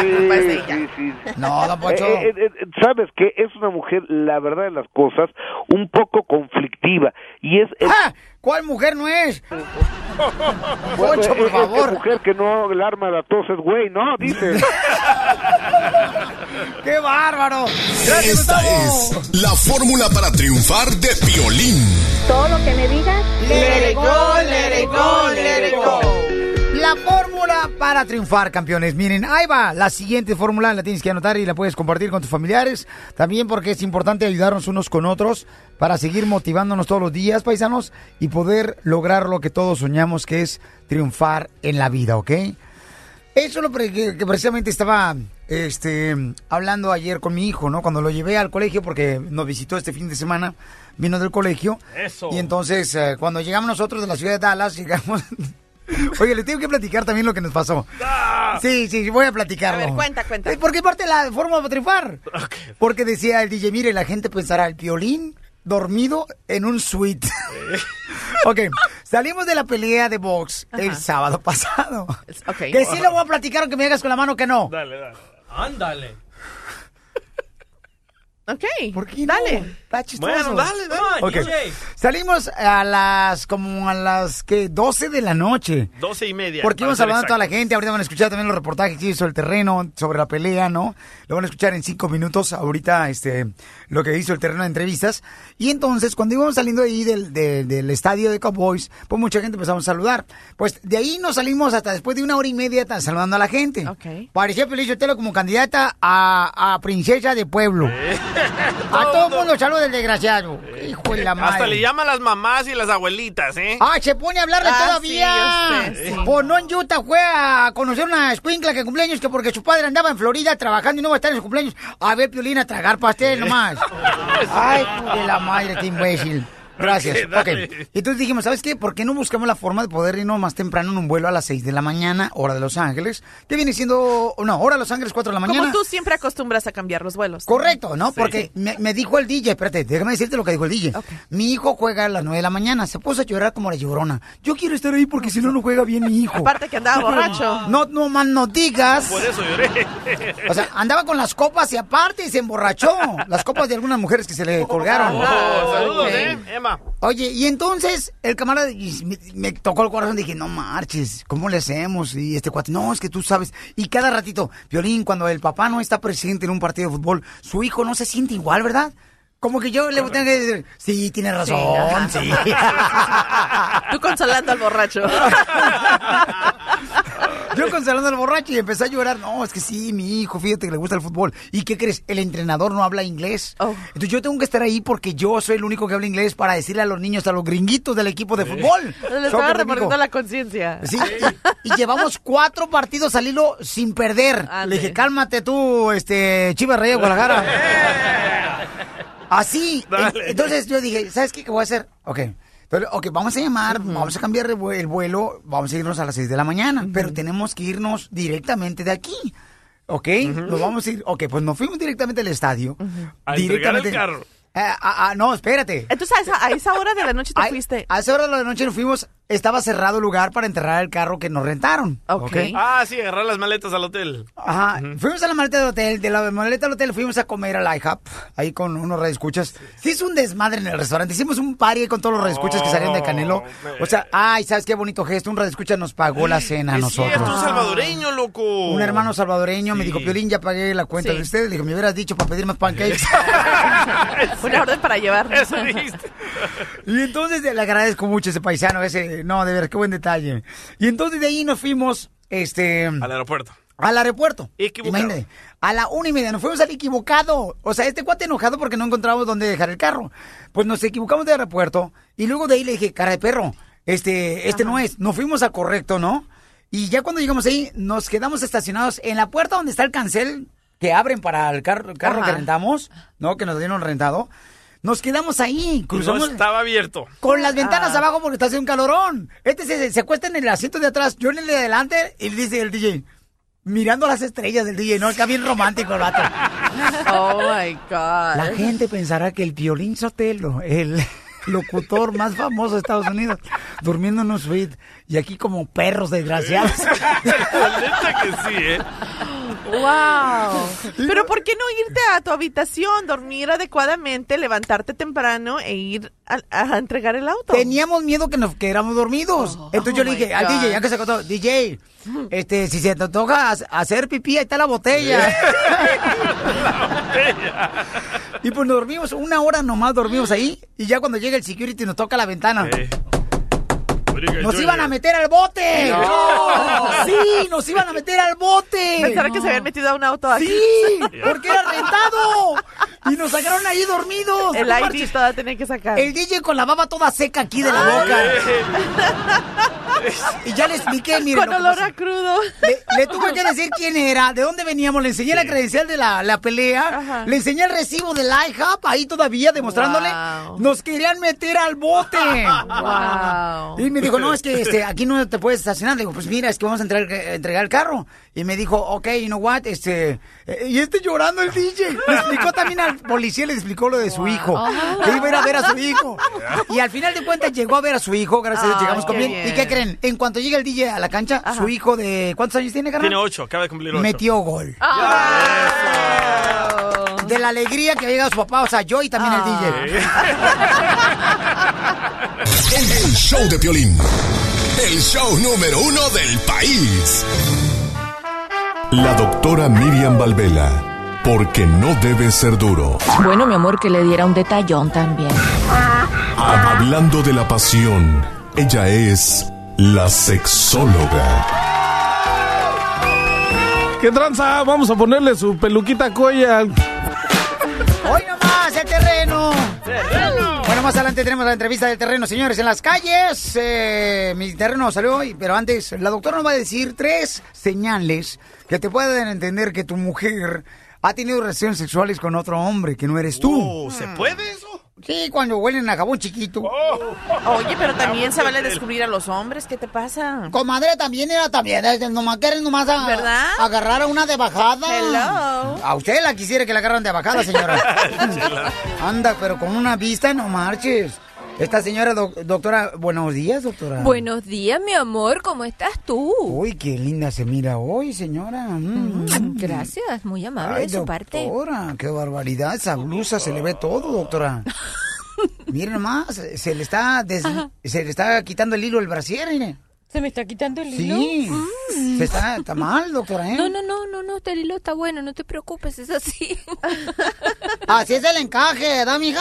Sí, sí, sí. No, don Poncho. Eh, eh, eh, Sabes que es una mujer, la verdad de las cosas, un poco conflictiva. Y es. el- ¡Ah! ¿Cuál mujer no es? Poncho, por favor. esta mujer que no el arma de la tos es güey, ¿no? Dice. ¡Qué bárbaro! Esta es la fórmula para triunfar de Piolín. Todo lo que me digas. Let it go, let it go, let it go. La fórmula para triunfar, campeones. Miren, ahí va. La siguiente fórmula la tienes que anotar y la puedes compartir con tus familiares. También porque es importante ayudarnos unos con otros para seguir motivándonos todos los días, paisanos, y poder lograr lo que todos soñamos, que es triunfar en la vida, ¿ok? Eso es lo que precisamente estaba este, hablando ayer con mi hijo, ¿no? Cuando lo llevé al colegio, porque nos visitó este fin de semana, vino del colegio. Eso. Y entonces, eh, cuando llegamos nosotros de la ciudad de Dallas, llegamos... Oye, le tengo que platicar también lo que nos pasó. Sí, sí, voy a platicarlo. A ver, cuenta, cuenta. Eh, Porque parte de la forma de triunfar. Porque decía el DJ, mire, la gente pensará, el violín dormido en un suite. ok, salimos de la pelea de box el sábado pasado. Ok. Que sí lo voy a platicar aunque me hagas con la mano que no. Dale, dale. Ándale. Ok. ¿Por qué Dale. Está chistoso. Bueno, dale, dale. Ok. Salimos a las, como a las, que 12 de la noche. Doce y media. Porque íbamos hablando a toda la gente, ahorita van a escuchar también los reportajes que hizo el terreno sobre la pelea, ¿no? Lo van a escuchar en cinco minutos, ahorita, este, lo que hizo el terreno de entrevistas. Y entonces, cuando íbamos saliendo ahí del, del- del estadio de Cowboys, pues mucha gente empezamos a saludar. Pues de ahí nos salimos hasta después de una hora y media saludando a la gente. Parecía Feliz Sotelo como candidata a, a princesa de pueblo. A todo el mundo saluda el desgraciado. Hijo de la madre. Hasta le llaman las mamás y las abuelitas, ¿eh? Ah, se pone a hablarle Ah, todavía. sí, sí. Pues no en Utah fue a conocer una escuincla que cumpleaños que porque su padre andaba en Florida trabajando y no va a estar en su cumpleaños. A ver, Piolín, a tragar pastel nomás. Ay, hijo de la madre, qué imbécil. Gracias. Ok, dale. ok. Entonces dijimos, ¿sabes qué? ¿Por qué no buscamos la forma de poder irnos más temprano en un vuelo a las 6 de la mañana, hora de Los Ángeles? Que viene siendo, no, hora de Los Ángeles, 4 de la mañana. Como tú siempre acostumbras a cambiar los vuelos. Correcto, ¿no? Sí. Porque me, me dijo el DJ, espérate, déjame decirte lo que dijo el DJ. Mi hijo juega a las 9 de la mañana, se puso a llorar como la llorona. Yo quiero estar ahí porque si no, no juega bien mi hijo. Aparte que andaba borracho. No, no más no digas. Por eso lloré. O sea, andaba con las copas y aparte se emborrachó. Las copas de algunas mujeres que se le colgaron. Oh, saludos, ¿eh? Oye, y entonces el camarada y me, me tocó el corazón. Dije, no marches, ¿cómo le hacemos? Y este cuate, no, es que tú sabes. Y cada ratito, Violín, cuando el papá no está presente en un partido de fútbol, su hijo no se siente igual, ¿verdad? Como que yo le tengo que decir, sí, tiene razón, sí. Tú consolando al borracho. Yo consolando al borracho y empecé a llorar. No, es que sí, mi hijo, fíjate que le gusta el fútbol. ¿Y qué crees? El entrenador no habla inglés. Entonces yo tengo que estar ahí porque yo soy el único que habla inglés para decirle a los niños, a los gringuitos del equipo de fútbol. Le estaba México. la conciencia. Sí, y, y llevamos cuatro partidos al hilo sin perder. Le dije, cálmate tú, este, Chivas Rey de Guadalajara. Así. Dale. Entonces yo dije, ¿sabes qué, qué voy a hacer? Ok. Entonces, ok, vamos a llamar, vamos a cambiar el vue- el vuelo, vamos a irnos a las 6 de la mañana, pero tenemos que irnos directamente de aquí. ¿Ok? Nos vamos a ir. Ok, pues nos fuimos directamente al estadio. A entregar el carro. Ah, ah, no, espérate. Entonces a esa, a esa hora de la noche te fuiste. A esa hora de la noche nos fuimos, estaba cerrado el lugar para enterrar el carro que nos rentaron. ¿ok? Ah, sí, agarrar las maletas al hotel. Ajá, fuimos a la maleta del hotel, de la maleta del hotel fuimos a comer al IHOP, ahí con unos radioescuchas. Se hizo un desmadre en el restaurante, hicimos un party con todos los radioescuchas que salieron de Canelo. O sea, ay, ¿sabes qué bonito gesto? Un radioescucha nos pagó la cena a Es cierto, un nosotros. salvadoreño, loco. Un hermano salvadoreño me Sí. dijo, Piolín, ya pagué la cuenta Sí. de usted. Le dijo, me hubieras dicho para pedir más pancakes. Una orden para llevar. Eso dijiste. Y entonces le agradezco mucho a ese paisano, ese, no, de ver, qué buen detalle. Y entonces de ahí nos fuimos, este... Al aeropuerto. Al aeropuerto. Equivocado. Imagínate, a la una y media nos fuimos al equivocado. O sea, este cuate enojado porque no encontramos dónde dejar el carro. Pues nos equivocamos de aeropuerto y luego de ahí le dije, cara de perro, este, este no es. Nos fuimos al correcto, ¿no? Y ya cuando llegamos ahí, nos quedamos estacionados en la puerta donde está el cancel que abren para el carro, el carro Ajá. que rentamos, ¿no? Que nos dieron rentado. Nos quedamos ahí, No cruzamos estaba abierto. con las ventanas Ah. abajo porque está haciendo un calorón. Este se, se acuesta en el asiento de atrás, yo en el de adelante y le dice el DJ, mirando las estrellas del DJ, ¿no? Está bien romántico el vato. Oh my God. La gente pensará que el Piolín Sotelo, el locutor más famoso de Estados Unidos, durmiendo en un suite y aquí como perros desgraciados. La neta que sí, ¿eh? Wow. Pero ¿por qué no irte a tu habitación, dormir adecuadamente, levantarte temprano e ir a, a entregar el auto? Teníamos miedo que nos quedáramos dormidos. Entonces yo oh le dije al. DJ, ya que se acostó, DJ, este, si se te toca ha- hacer pipí, ahí está la botella. y pues nos dormimos, una hora nomás dormimos ahí, y ya cuando llega el security nos toca la ventana. ¡Nos iban a meter al bote! No. ¡Sí! ¡Nos iban a meter al bote! Pensará que se habían metido a un auto aquí. ¡Sí! ¡Porque era rentado! Y nos sacaron ahí dormidos. El no ID toda tenía que sacar. El DJ con la baba toda seca aquí de la boca. Y ya le expliqué, mire. Con olor a crudo. Le, le tuve que decir quién era, de dónde veníamos, le enseñé la credencial de la, la pelea, le enseñé el recibo del IHOP ahí todavía demostrándole. Wow. Nos querían meter al bote. Wow. Y me dijo, no, es que este, aquí no te puedes estacionar. Le digo, pues mira, es que vamos a entregar, entregar el carro. Y me dijo, ok, you know what, este, eh, y este llorando el DJ. Le explicó también al policía, le explicó lo de su hijo. Que iba a ir a ver a su hijo. Y al final de cuentas llegó a ver a su hijo, gracias a Dios llegamos con bien. ¿Y qué creen? En cuanto llega el DJ a la cancha, su hijo de, ¿cuántos años tiene, carnal? Tiene ocho, acaba de cumplir ocho. Metió gol. De la alegría que había llegado su papá, o sea, yo y también el DJ. El, el show de Piolín. El show número uno del país. La doctora Miriam Valvela. Porque no debe ser duro. Bueno, mi amor, que le diera un detallón también. Hablando de la pasión, ella es la sexóloga. ¿Qué tranza? Vamos a ponerle su peluquita coya. Hoy nomás, el terreno. Bueno, más adelante tenemos la entrevista del terreno, señores, en las calles. Eh, mi terreno salió hoy, pero antes, la doctora nos va a decir tres señales que te pueden entender que tu mujer ha tenido relaciones sexuales con otro hombre, que no eres tú. Oh, ¿Se puede? Sí, cuando huelen a jabón chiquito. Oye, pero también se vale descubrir a los hombres. ¿Qué te pasa? Comadre, también era también, eh, nomás quieren nomás a- ¿Verdad? agarrar a una de bajada. Hello. A usted la quisiera que la agarran de bajada, señora. Anda, pero con una vista no marches. Esta señora, doc- doctora, buenos días, doctora. Buenos días, mi amor, ¿cómo estás tú? Uy, qué linda se mira hoy, señora. Mm. Gracias, muy amable Ay, de su parte. doctora, qué barbaridad. Esa blusa se le ve todo, doctora. Miren nomás, se le está des- se le está quitando el hilo del brasier, mire. ¿Se me está quitando el hilo? Sí. Mm. Se está, está mal, doctora, ¿eh? No, no, no, no, no, este hilo está bueno, no te preocupes, es así. Así es el encaje, ¿verdad, mija?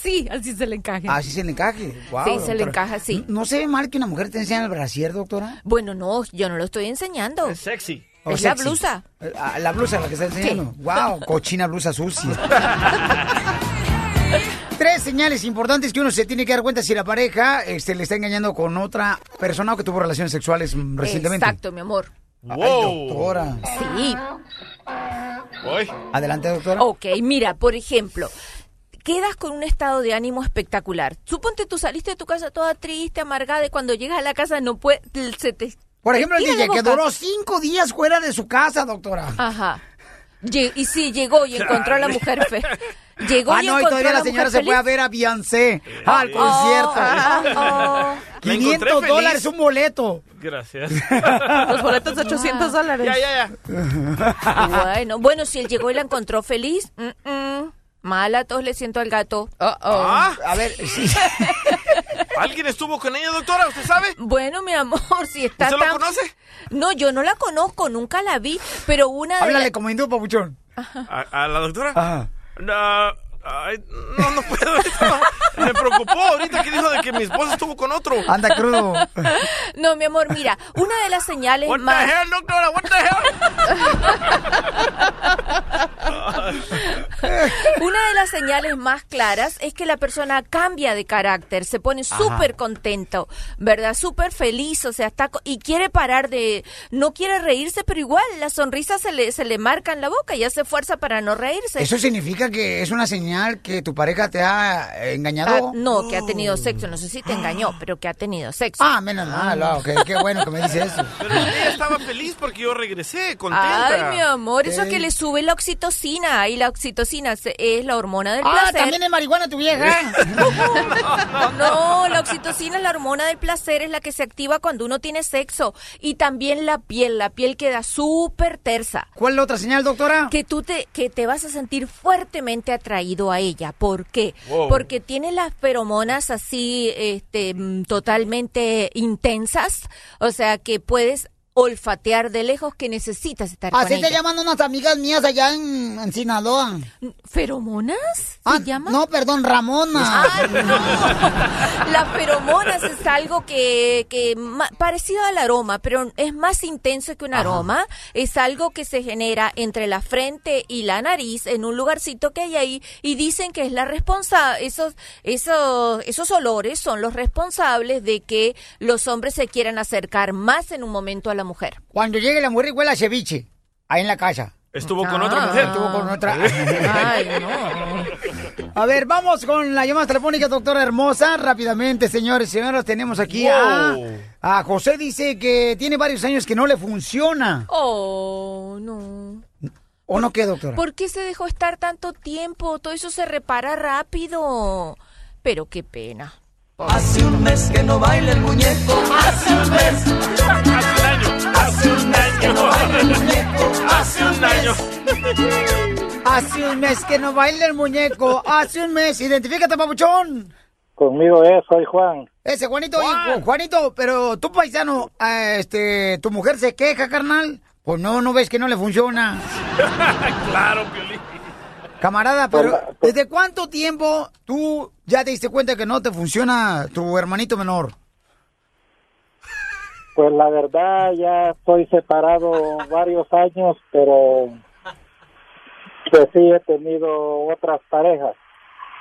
Sí, así se le encaja. Así es el encaje. Sí, se le encaja, sí. ¿No se ve mal que una mujer te enseñe el brasier, doctora? Bueno, no, yo no lo estoy enseñando. Es sexy. ¿O Es la blusa. Eh, ah, La blusa la que está enseñando. Wow, cochina blusa sucia. Tres señales importantes que uno se tiene que dar cuenta si la pareja este, le está engañando con otra persona o que tuvo relaciones sexuales mm, recientemente. Exacto, mi amor. Ay, doctora. Sí. Adelante, doctora. Ok, mira, por ejemplo, quedas con un estado de ánimo espectacular. Suponte tú saliste de tu casa toda triste, amargada, y cuando llegas a la casa no puedes... Se te, Por ejemplo, el DJ que duró cinco días fuera de su casa, doctora. Ajá. Lle- y sí, llegó y encontró a la mujer fe. Llegó ah, y no, y encontró todavía a la, la señora mujer se fue a ver a Beyoncé al Oh, concierto. ah, oh. La 500 encontré feliz. dólares un boleto. Gracias. Los boletos de 800 dólares. Ya, ya, ya. Bueno, bueno, si él llegó y la encontró feliz, mm, mm, mala tos le siento al gato. Ah. A ver, sí. ¿Alguien estuvo con ella, doctora? ¿Usted sabe? Bueno, mi amor, si está ¿Usted la tan- conoce? No, yo no la conozco, nunca la vi, pero una de Háblale las- como hindú, papuchón. ¿A, a la doctora? Ajá. No, ay, no, no puedo. Me preocupó ahorita que dijo de que mi esposa estuvo con otro. Anda crudo. No, mi amor, mira, una de las señales What más... the hell, doctora? What the Una de las señales más claras es que la persona cambia de carácter, se pone súper contento, ¿verdad? Súper feliz, o sea, está y quiere parar de, no quiere reírse, pero igual la sonrisa se le, se le marca en la boca y hace fuerza para no reírse. ¿Eso significa que es una señal que tu pareja te ha eh, engañado? Ah, no, que ha tenido sexo, no sé si te engañó, pero que ha tenido sexo. Ah, menos mal, ah, ok, qué bueno que me dice eso. Pero ella estaba feliz porque yo regresé, contenta. Ay, mi amor, eso Ok. que le sube la oxitocina y la oxitocina es la hormona del Ah, placer. también es marihuana tu vieja. No, la oxitocina es la hormona del placer, es la que se activa cuando uno tiene sexo. Y también la piel, la piel queda súper tersa. ¿Cuál es la otra señal, doctora? Que tú te, que te vas a sentir fuertemente atraído a ella. ¿Por qué? Wow. Porque tiene las feromonas así, este, mm, totalmente intensas. O sea, que puedes olfatear de lejos que necesitas estar con Así ella. te llaman unas amigas mías allá en, en Sinaloa. ¿Feromonas? Ah, no, perdón, Ramona. Ay, no. Las feromonas es algo que, que parecido al aroma, pero es más intenso que un aroma. Es algo que se genera entre la frente y la nariz en un lugarcito que hay ahí y dicen que es la responsa esos esos esos olores son los responsables de que los hombres se quieran acercar más en un momento a la mujer. Cuando llegue la mujer y huele a ceviche, ahí en la casa. Estuvo con Ah. otra mujer. Estuvo con otra. Ay, A ver, vamos con la llamada telefónica, doctora hermosa. Rápidamente, señores y señoras, tenemos aquí a, a José. Dice que tiene varios años que no le funciona. Oh, no. ¿O no qué, doctora? ¿Por qué se dejó estar tanto tiempo? Todo eso se repara rápido. Pero qué pena. Hace un mes que no baila el muñeco. Hace un mes. Hace un año. Hace un mes que no baila el muñeco. Hace un año. Hace un mes que no baila el muñeco. Hace un mes. Identifícate, papuchón. Conmigo es, soy Juan. Ese Juanito, Juanito, pero tú paisano, ah, este, tu mujer se queja, carnal. Pues no, no ves que no le funciona. claro, Piolín. Camarada, pero ¿desde cuánto tiempo tú ya te diste cuenta que no te funciona tu hermanito menor? Pues la verdad ya estoy separado varios años, pero pues sí he tenido otras parejas.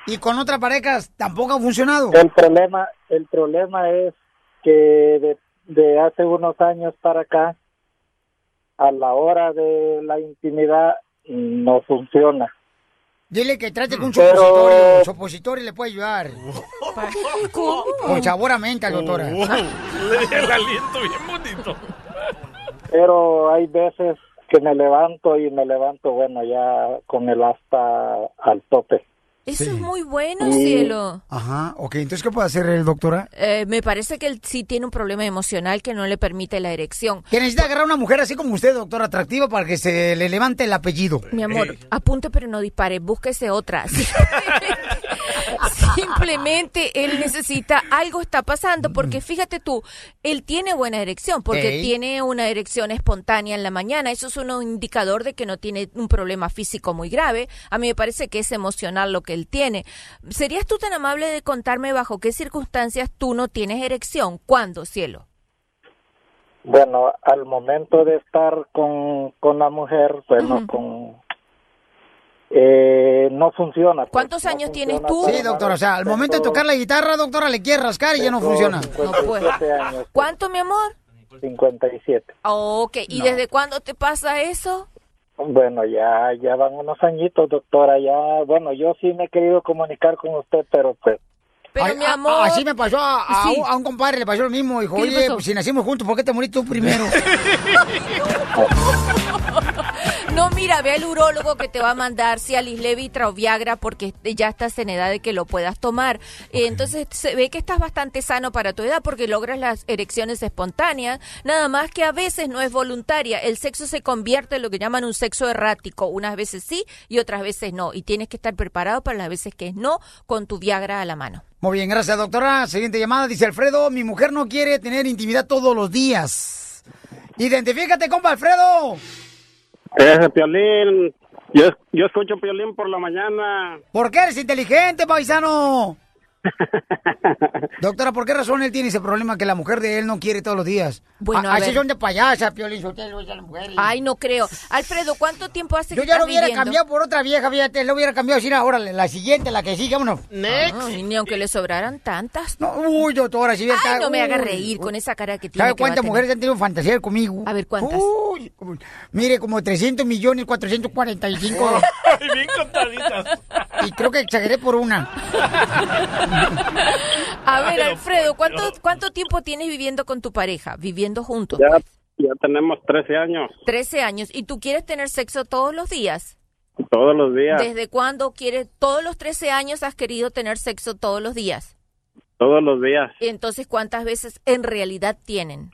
¿Y con otras parejas tampoco ha funcionado? El problema, el problema es que de, de hace unos años para acá, a la hora de la intimidad no funciona. Dile que trate con un Pero- supositorio. Un supositorio le puede ayudar. ¿Cómo? Con sabor a menta, doctora. Oh, le dejé el aliento bien bonito. Pero hay veces que me levanto y me levanto, bueno, ya con el asta al tope. Eso es muy bueno, Y- cielo. Ajá, ok, entonces ¿qué puede hacer el doctora? Eh, me parece que él sí tiene un problema emocional que no le permite la erección. Que necesita agarrar a una mujer así como usted, doctora, atractiva, para que se le levante el apellido. Mi amor, apunte pero no dispare, búsquese otra. Simplemente él necesita, algo está pasando, porque fíjate tú, él tiene buena erección, porque Ey. tiene una erección espontánea en la mañana, eso es un indicador de que no tiene un problema físico muy grave. A mí me parece que es emocional lo que él tiene. ¿Serías tú tan amable de contarme bajo qué circunstancias tú no tienes erección? ¿Cuándo, cielo? Bueno, al momento de estar con, con la mujer, bueno, con... Eh, no funciona. pues, ¿Cuántos no años tienes tú? Sí, doctora, o sea, al momento de tocar la guitarra, doctora, le quiere rascar y ya no funciona. 57 años, ¿Cuánto, mi amor? 57. Ok, ¿y No. desde cuándo te pasa eso? Bueno, ya, ya van unos añitos, doctora, ya, bueno, yo sí me he querido comunicar con usted, pero pues... Pero Ay, mi a- amor. Así me pasó a, a Sí. un, a un compadre, le pasó lo mismo. Dijo, ¿Qué le oye, pues, si nacimos juntos, ¿por qué te moriste tú primero? No, mira, ve al urólogo que te va a mandar Cialis Levitra o Viagra porque ya estás en edad de que lo puedas tomar. Eh, Entonces se ve que estás bastante sano para tu edad porque logras las erecciones espontáneas, nada más que a veces no es voluntaria. El sexo se convierte en lo que llaman un sexo errático. Unas veces sí y otras veces no. Y tienes que estar preparado para las veces que es no con tu Viagra a la mano. Muy bien, gracias, doctora. Siguiente llamada, dice Alfredo, mi mujer no quiere tener intimidad todos los días. Identifícate, compa Alfredo. Ese Piolín, yo, yo escucho Piolín por la mañana. ¿Por qué eres inteligente, paisano? Doctora, ¿por qué razón él tiene ese problema que la mujer de él no quiere todos los días? Bueno, a, a así ver. son de payasa, Piolín Sotelo, esa mujer. Ay, no creo. Alfredo, ¿cuánto tiempo hace Yo que ya lo hubiera viviendo? cambiado por otra vieja, fíjate, lo hubiera cambiado así, ahora la siguiente, la que sigue, vámonos. Ay, ni aunque le sobraran tantas. No, uy, doctora, si hubiera Ay, estado- no me haga reír uy. con esa cara que tiene. ¿Sabe a cuántas mujeres han tenido fantasía conmigo? A ver, ¿cuántas? Uy, uy, mire, como 300 millones 445. Ay, bien contaditas. y creo que exageré por una. A ver, Alfredo, ¿cuánto, ¿cuánto tiempo tienes viviendo con tu pareja? Viviendo juntos. Ya, ya tenemos 13 años, 13 años. ¿Y tú quieres tener sexo todos los días? todos los días, ¿Desde cuándo quieres? Todos los 13 años has querido tener sexo todos los días. todos los días. Entonces, ¿cuántas veces en realidad tienen?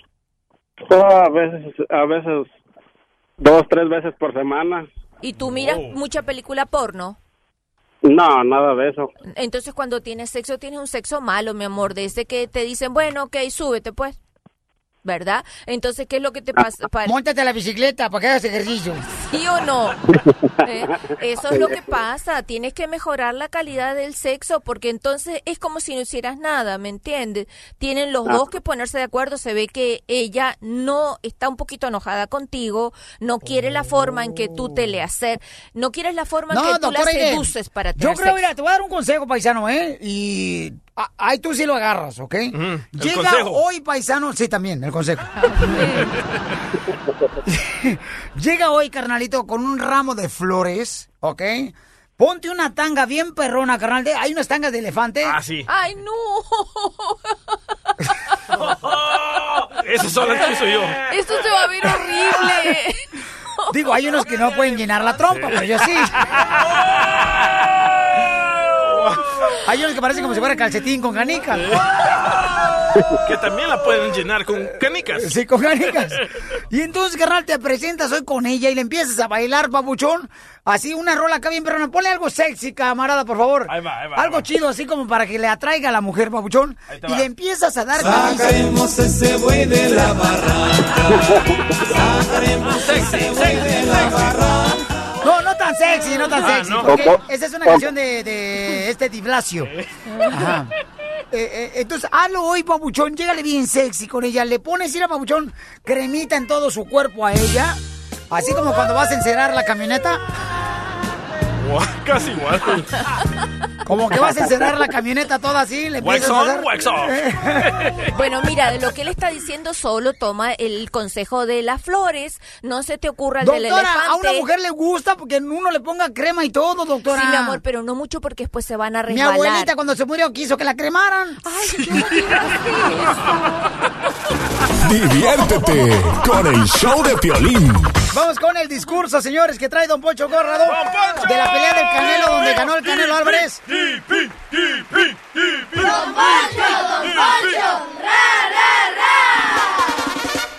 Oh, a veces, a veces, dos, tres veces por semana. ¿Y tú miras mucha película porno? No, nada de eso. Entonces, cuando tienes sexo, tienes un sexo malo, mi amor, de ese que te dicen, bueno, ok, súbete, pues. ¿Verdad? Entonces, ¿qué es lo que te pasa? Pa- Móntate a la bicicleta para que hagas ejercicio. ¿Sí o no? ¿Eh? Eso es lo que pasa. Tienes que mejorar la calidad del sexo porque entonces es como si no hicieras nada, ¿me entiendes? Tienen los Ah. dos que ponerse de acuerdo. Se ve que ella no está un poquito enojada contigo, no quiere la forma en que tú te le haces, no quieres la forma en que tú la seduces para Yo tener creo, sexo. mira, te voy a dar un consejo, paisano, ¿eh? Y ah, ahí tú sí lo agarras, ¿ok? Llega consejo. hoy, paisano, sí, también, el consejo. Llega hoy, carnalito, con un ramo de flores, ¿ok? Ponte una tanga bien perrona, carnal. de- Hay unas tangas de elefante. Ah, sí. ¡Ay, no! Esas son las que uso yo. Esto se va a ver horrible. Digo, hay unos que no pueden llenar la trompa, pero yo sí. Hay unos que parecen como si fuera calcetín con canicas. Que también la pueden llenar con canicas. Sí, con canicas. Y entonces, carnal, te presentas hoy con ella y le empiezas a bailar, papuchón. Así, una rola acá bien perrona. Ponle algo sexy, camarada, por favor. Ahí va, ahí va, Algo ahí va. chido, así como para que le atraiga a la mujer, papuchón. Y va. le empiezas a dar Sacaremos ese buey de la No, no tan sexy, no tan Ah, sexy. no. Porque ¿Cómo? esa es una ¿Cómo? canción de, de este Diflacio. Ajá. Eh, eh, entonces, hazlo hoy, papuchón. Llégale bien sexy con ella. Le pones, ir a papuchón, cremita en todo su cuerpo a ella. Así como cuando vas a encerar la camioneta. Casi igual. Como que vas a encerrar la camioneta toda así, le Wax a wax off. Bueno, mira, de lo que él está diciendo solo toma el consejo de las flores, no se te ocurra el del Doctora, elefante. a una mujer le gusta porque uno le ponga crema y todo, doctora. Sí, mi amor, pero no mucho porque después se van a Mi resbalar. abuelita cuando se murió quiso que la cremaran. Ay, digas Diviértete con el show de Piolín. Vamos con el discurso, señores, que trae Don Poncho Corrado de la pelea del Canelo, donde ganó el Canelo Álvarez.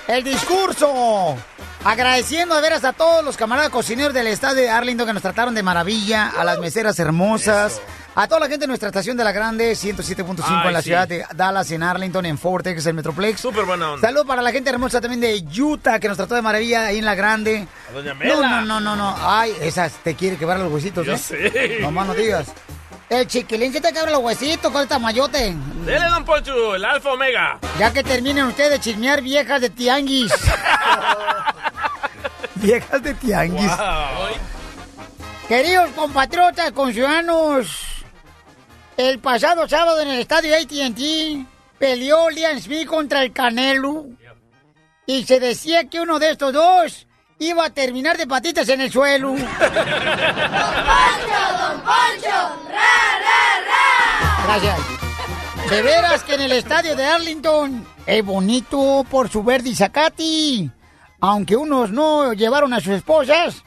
El discurso. Agradeciendo de veras a todos los camaradas cocineros del estadio de Arlington que nos trataron de maravilla, a las meseras hermosas, a toda la gente de nuestra estación de la Grande, 107.5 Ay, en la sí. ciudad de Dallas, en Arlington, en Fort Texas, el Metroplex. Súper buena onda. Saludos para la gente hermosa también de Utah que nos trató de maravilla ahí en la Grande. A Doña No, Mela. no, no, no, no. Ay, esas te quiere quebrar los huesitos, Yo ¿eh? sé. No más no digas. El chiquilín que te quebra los huesitos con esta mayote. Dele, don Poncho, el alfa omega. Ya que terminen ustedes de chismear viejas de tianguis. viejas de tianguis. Queridos compatriotas, conciudadanos, el pasado sábado en el estadio AT&T peleó Liam Smith contra el Canelo y se decía que uno de estos dos iba a terminar de patitas en el suelo. Gracias. De veras que en el estadio de Arlington es bonito por su verde y zacati. Aunque unos no llevaron a sus esposas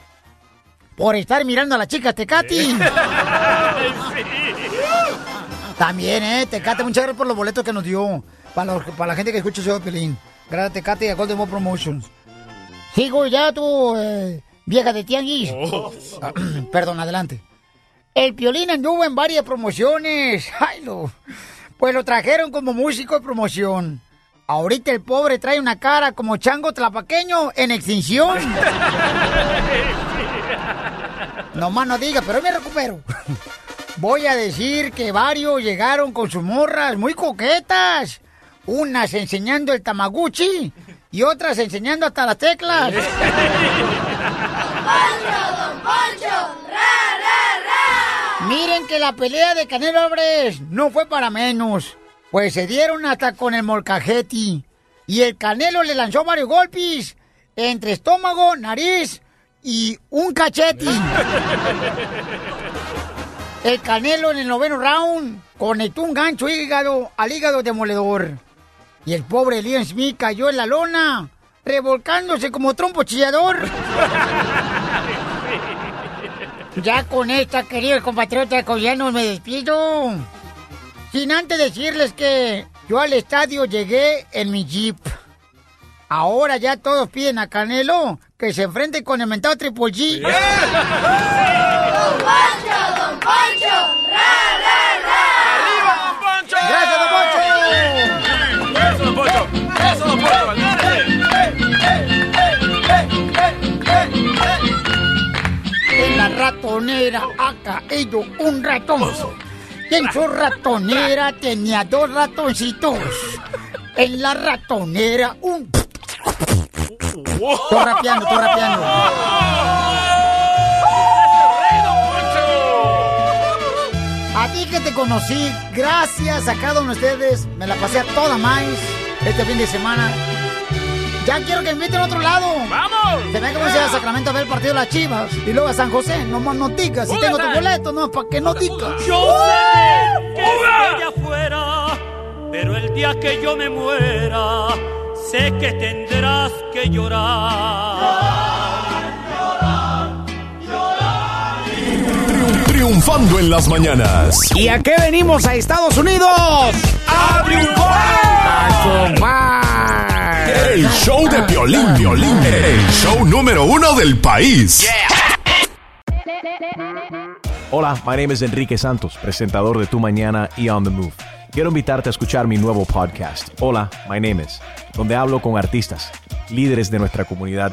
por estar mirando a la chica Tecati. También, ¿eh? Tecate, muchas gracias por los boletos que nos dio. Para, los- para la gente que escucha de Pelín. Gracias, Tecate y a Golden Boy Promotions. Sigo ya tú, eh, vieja de tianguis. Ah, Perdón, adelante. El Piolín anduvo en varias promociones. Ay, lo- Pues lo trajeron como músico de promoción. Ahorita el pobre trae una cara como chango tlapaqueño en extinción. No más no diga, pero me recupero. Voy a decir que varios llegaron con sus morras muy coquetas. Unas enseñando el tamaguchi y otras enseñando hasta las teclas. Miren que la pelea de Canelo Álvarez no fue para menos, pues se dieron hasta con el molcajeti. Y el Canelo le lanzó varios golpes entre estómago, nariz y un cachete. El Canelo en el noveno round conectó un gancho hígado al hígado demoledor. Y el pobre Liam Smith cayó en la lona, revolcándose como trompo chillador. Ya con esta, queridos compatriotas coreanos, me despido. Sin antes decirles que yo al estadio llegué en mi jeep. Ahora ya todos piden a Canelo que se enfrente con el mentado Triple G. Poncho! ¡Ra, ra, ra! ¡Arriba, don Poncho! ¡Gracias, don Poncho! ¡Eso, don Poncho! ¡Eso, don Poncho! En la ratonera ha caído un ratonzo. Y en su ratonera tenía dos ratoncitos. En la ratonera un... Estoy rapeando, estoy rapeando. A ti que te conocí, gracias a cada uno de ustedes, me la pasé a toda más este fin de semana. Ya quiero que me inviten a otro lado. ¡Vamos! Se ve como si a Sacramento a ver el partido de las Chivas. Y luego a San José, no más noticas. Si tengo tu boleto, no, para que no ticas. Yo sé que afuera, pero el día que yo me muera, sé que tendrás que llorar. Triunfando en las mañanas. ¿Y a qué venimos a Estados Unidos? ¡A triunfar! El show de Piolín, Piolín. El show número uno del país. Hola, my name is Enrique Santos, presentador de Tu Mañana y On the Move. Quiero invitarte a escuchar mi nuevo podcast, Hola, my name is, donde hablo con artistas, líderes de nuestra comunidad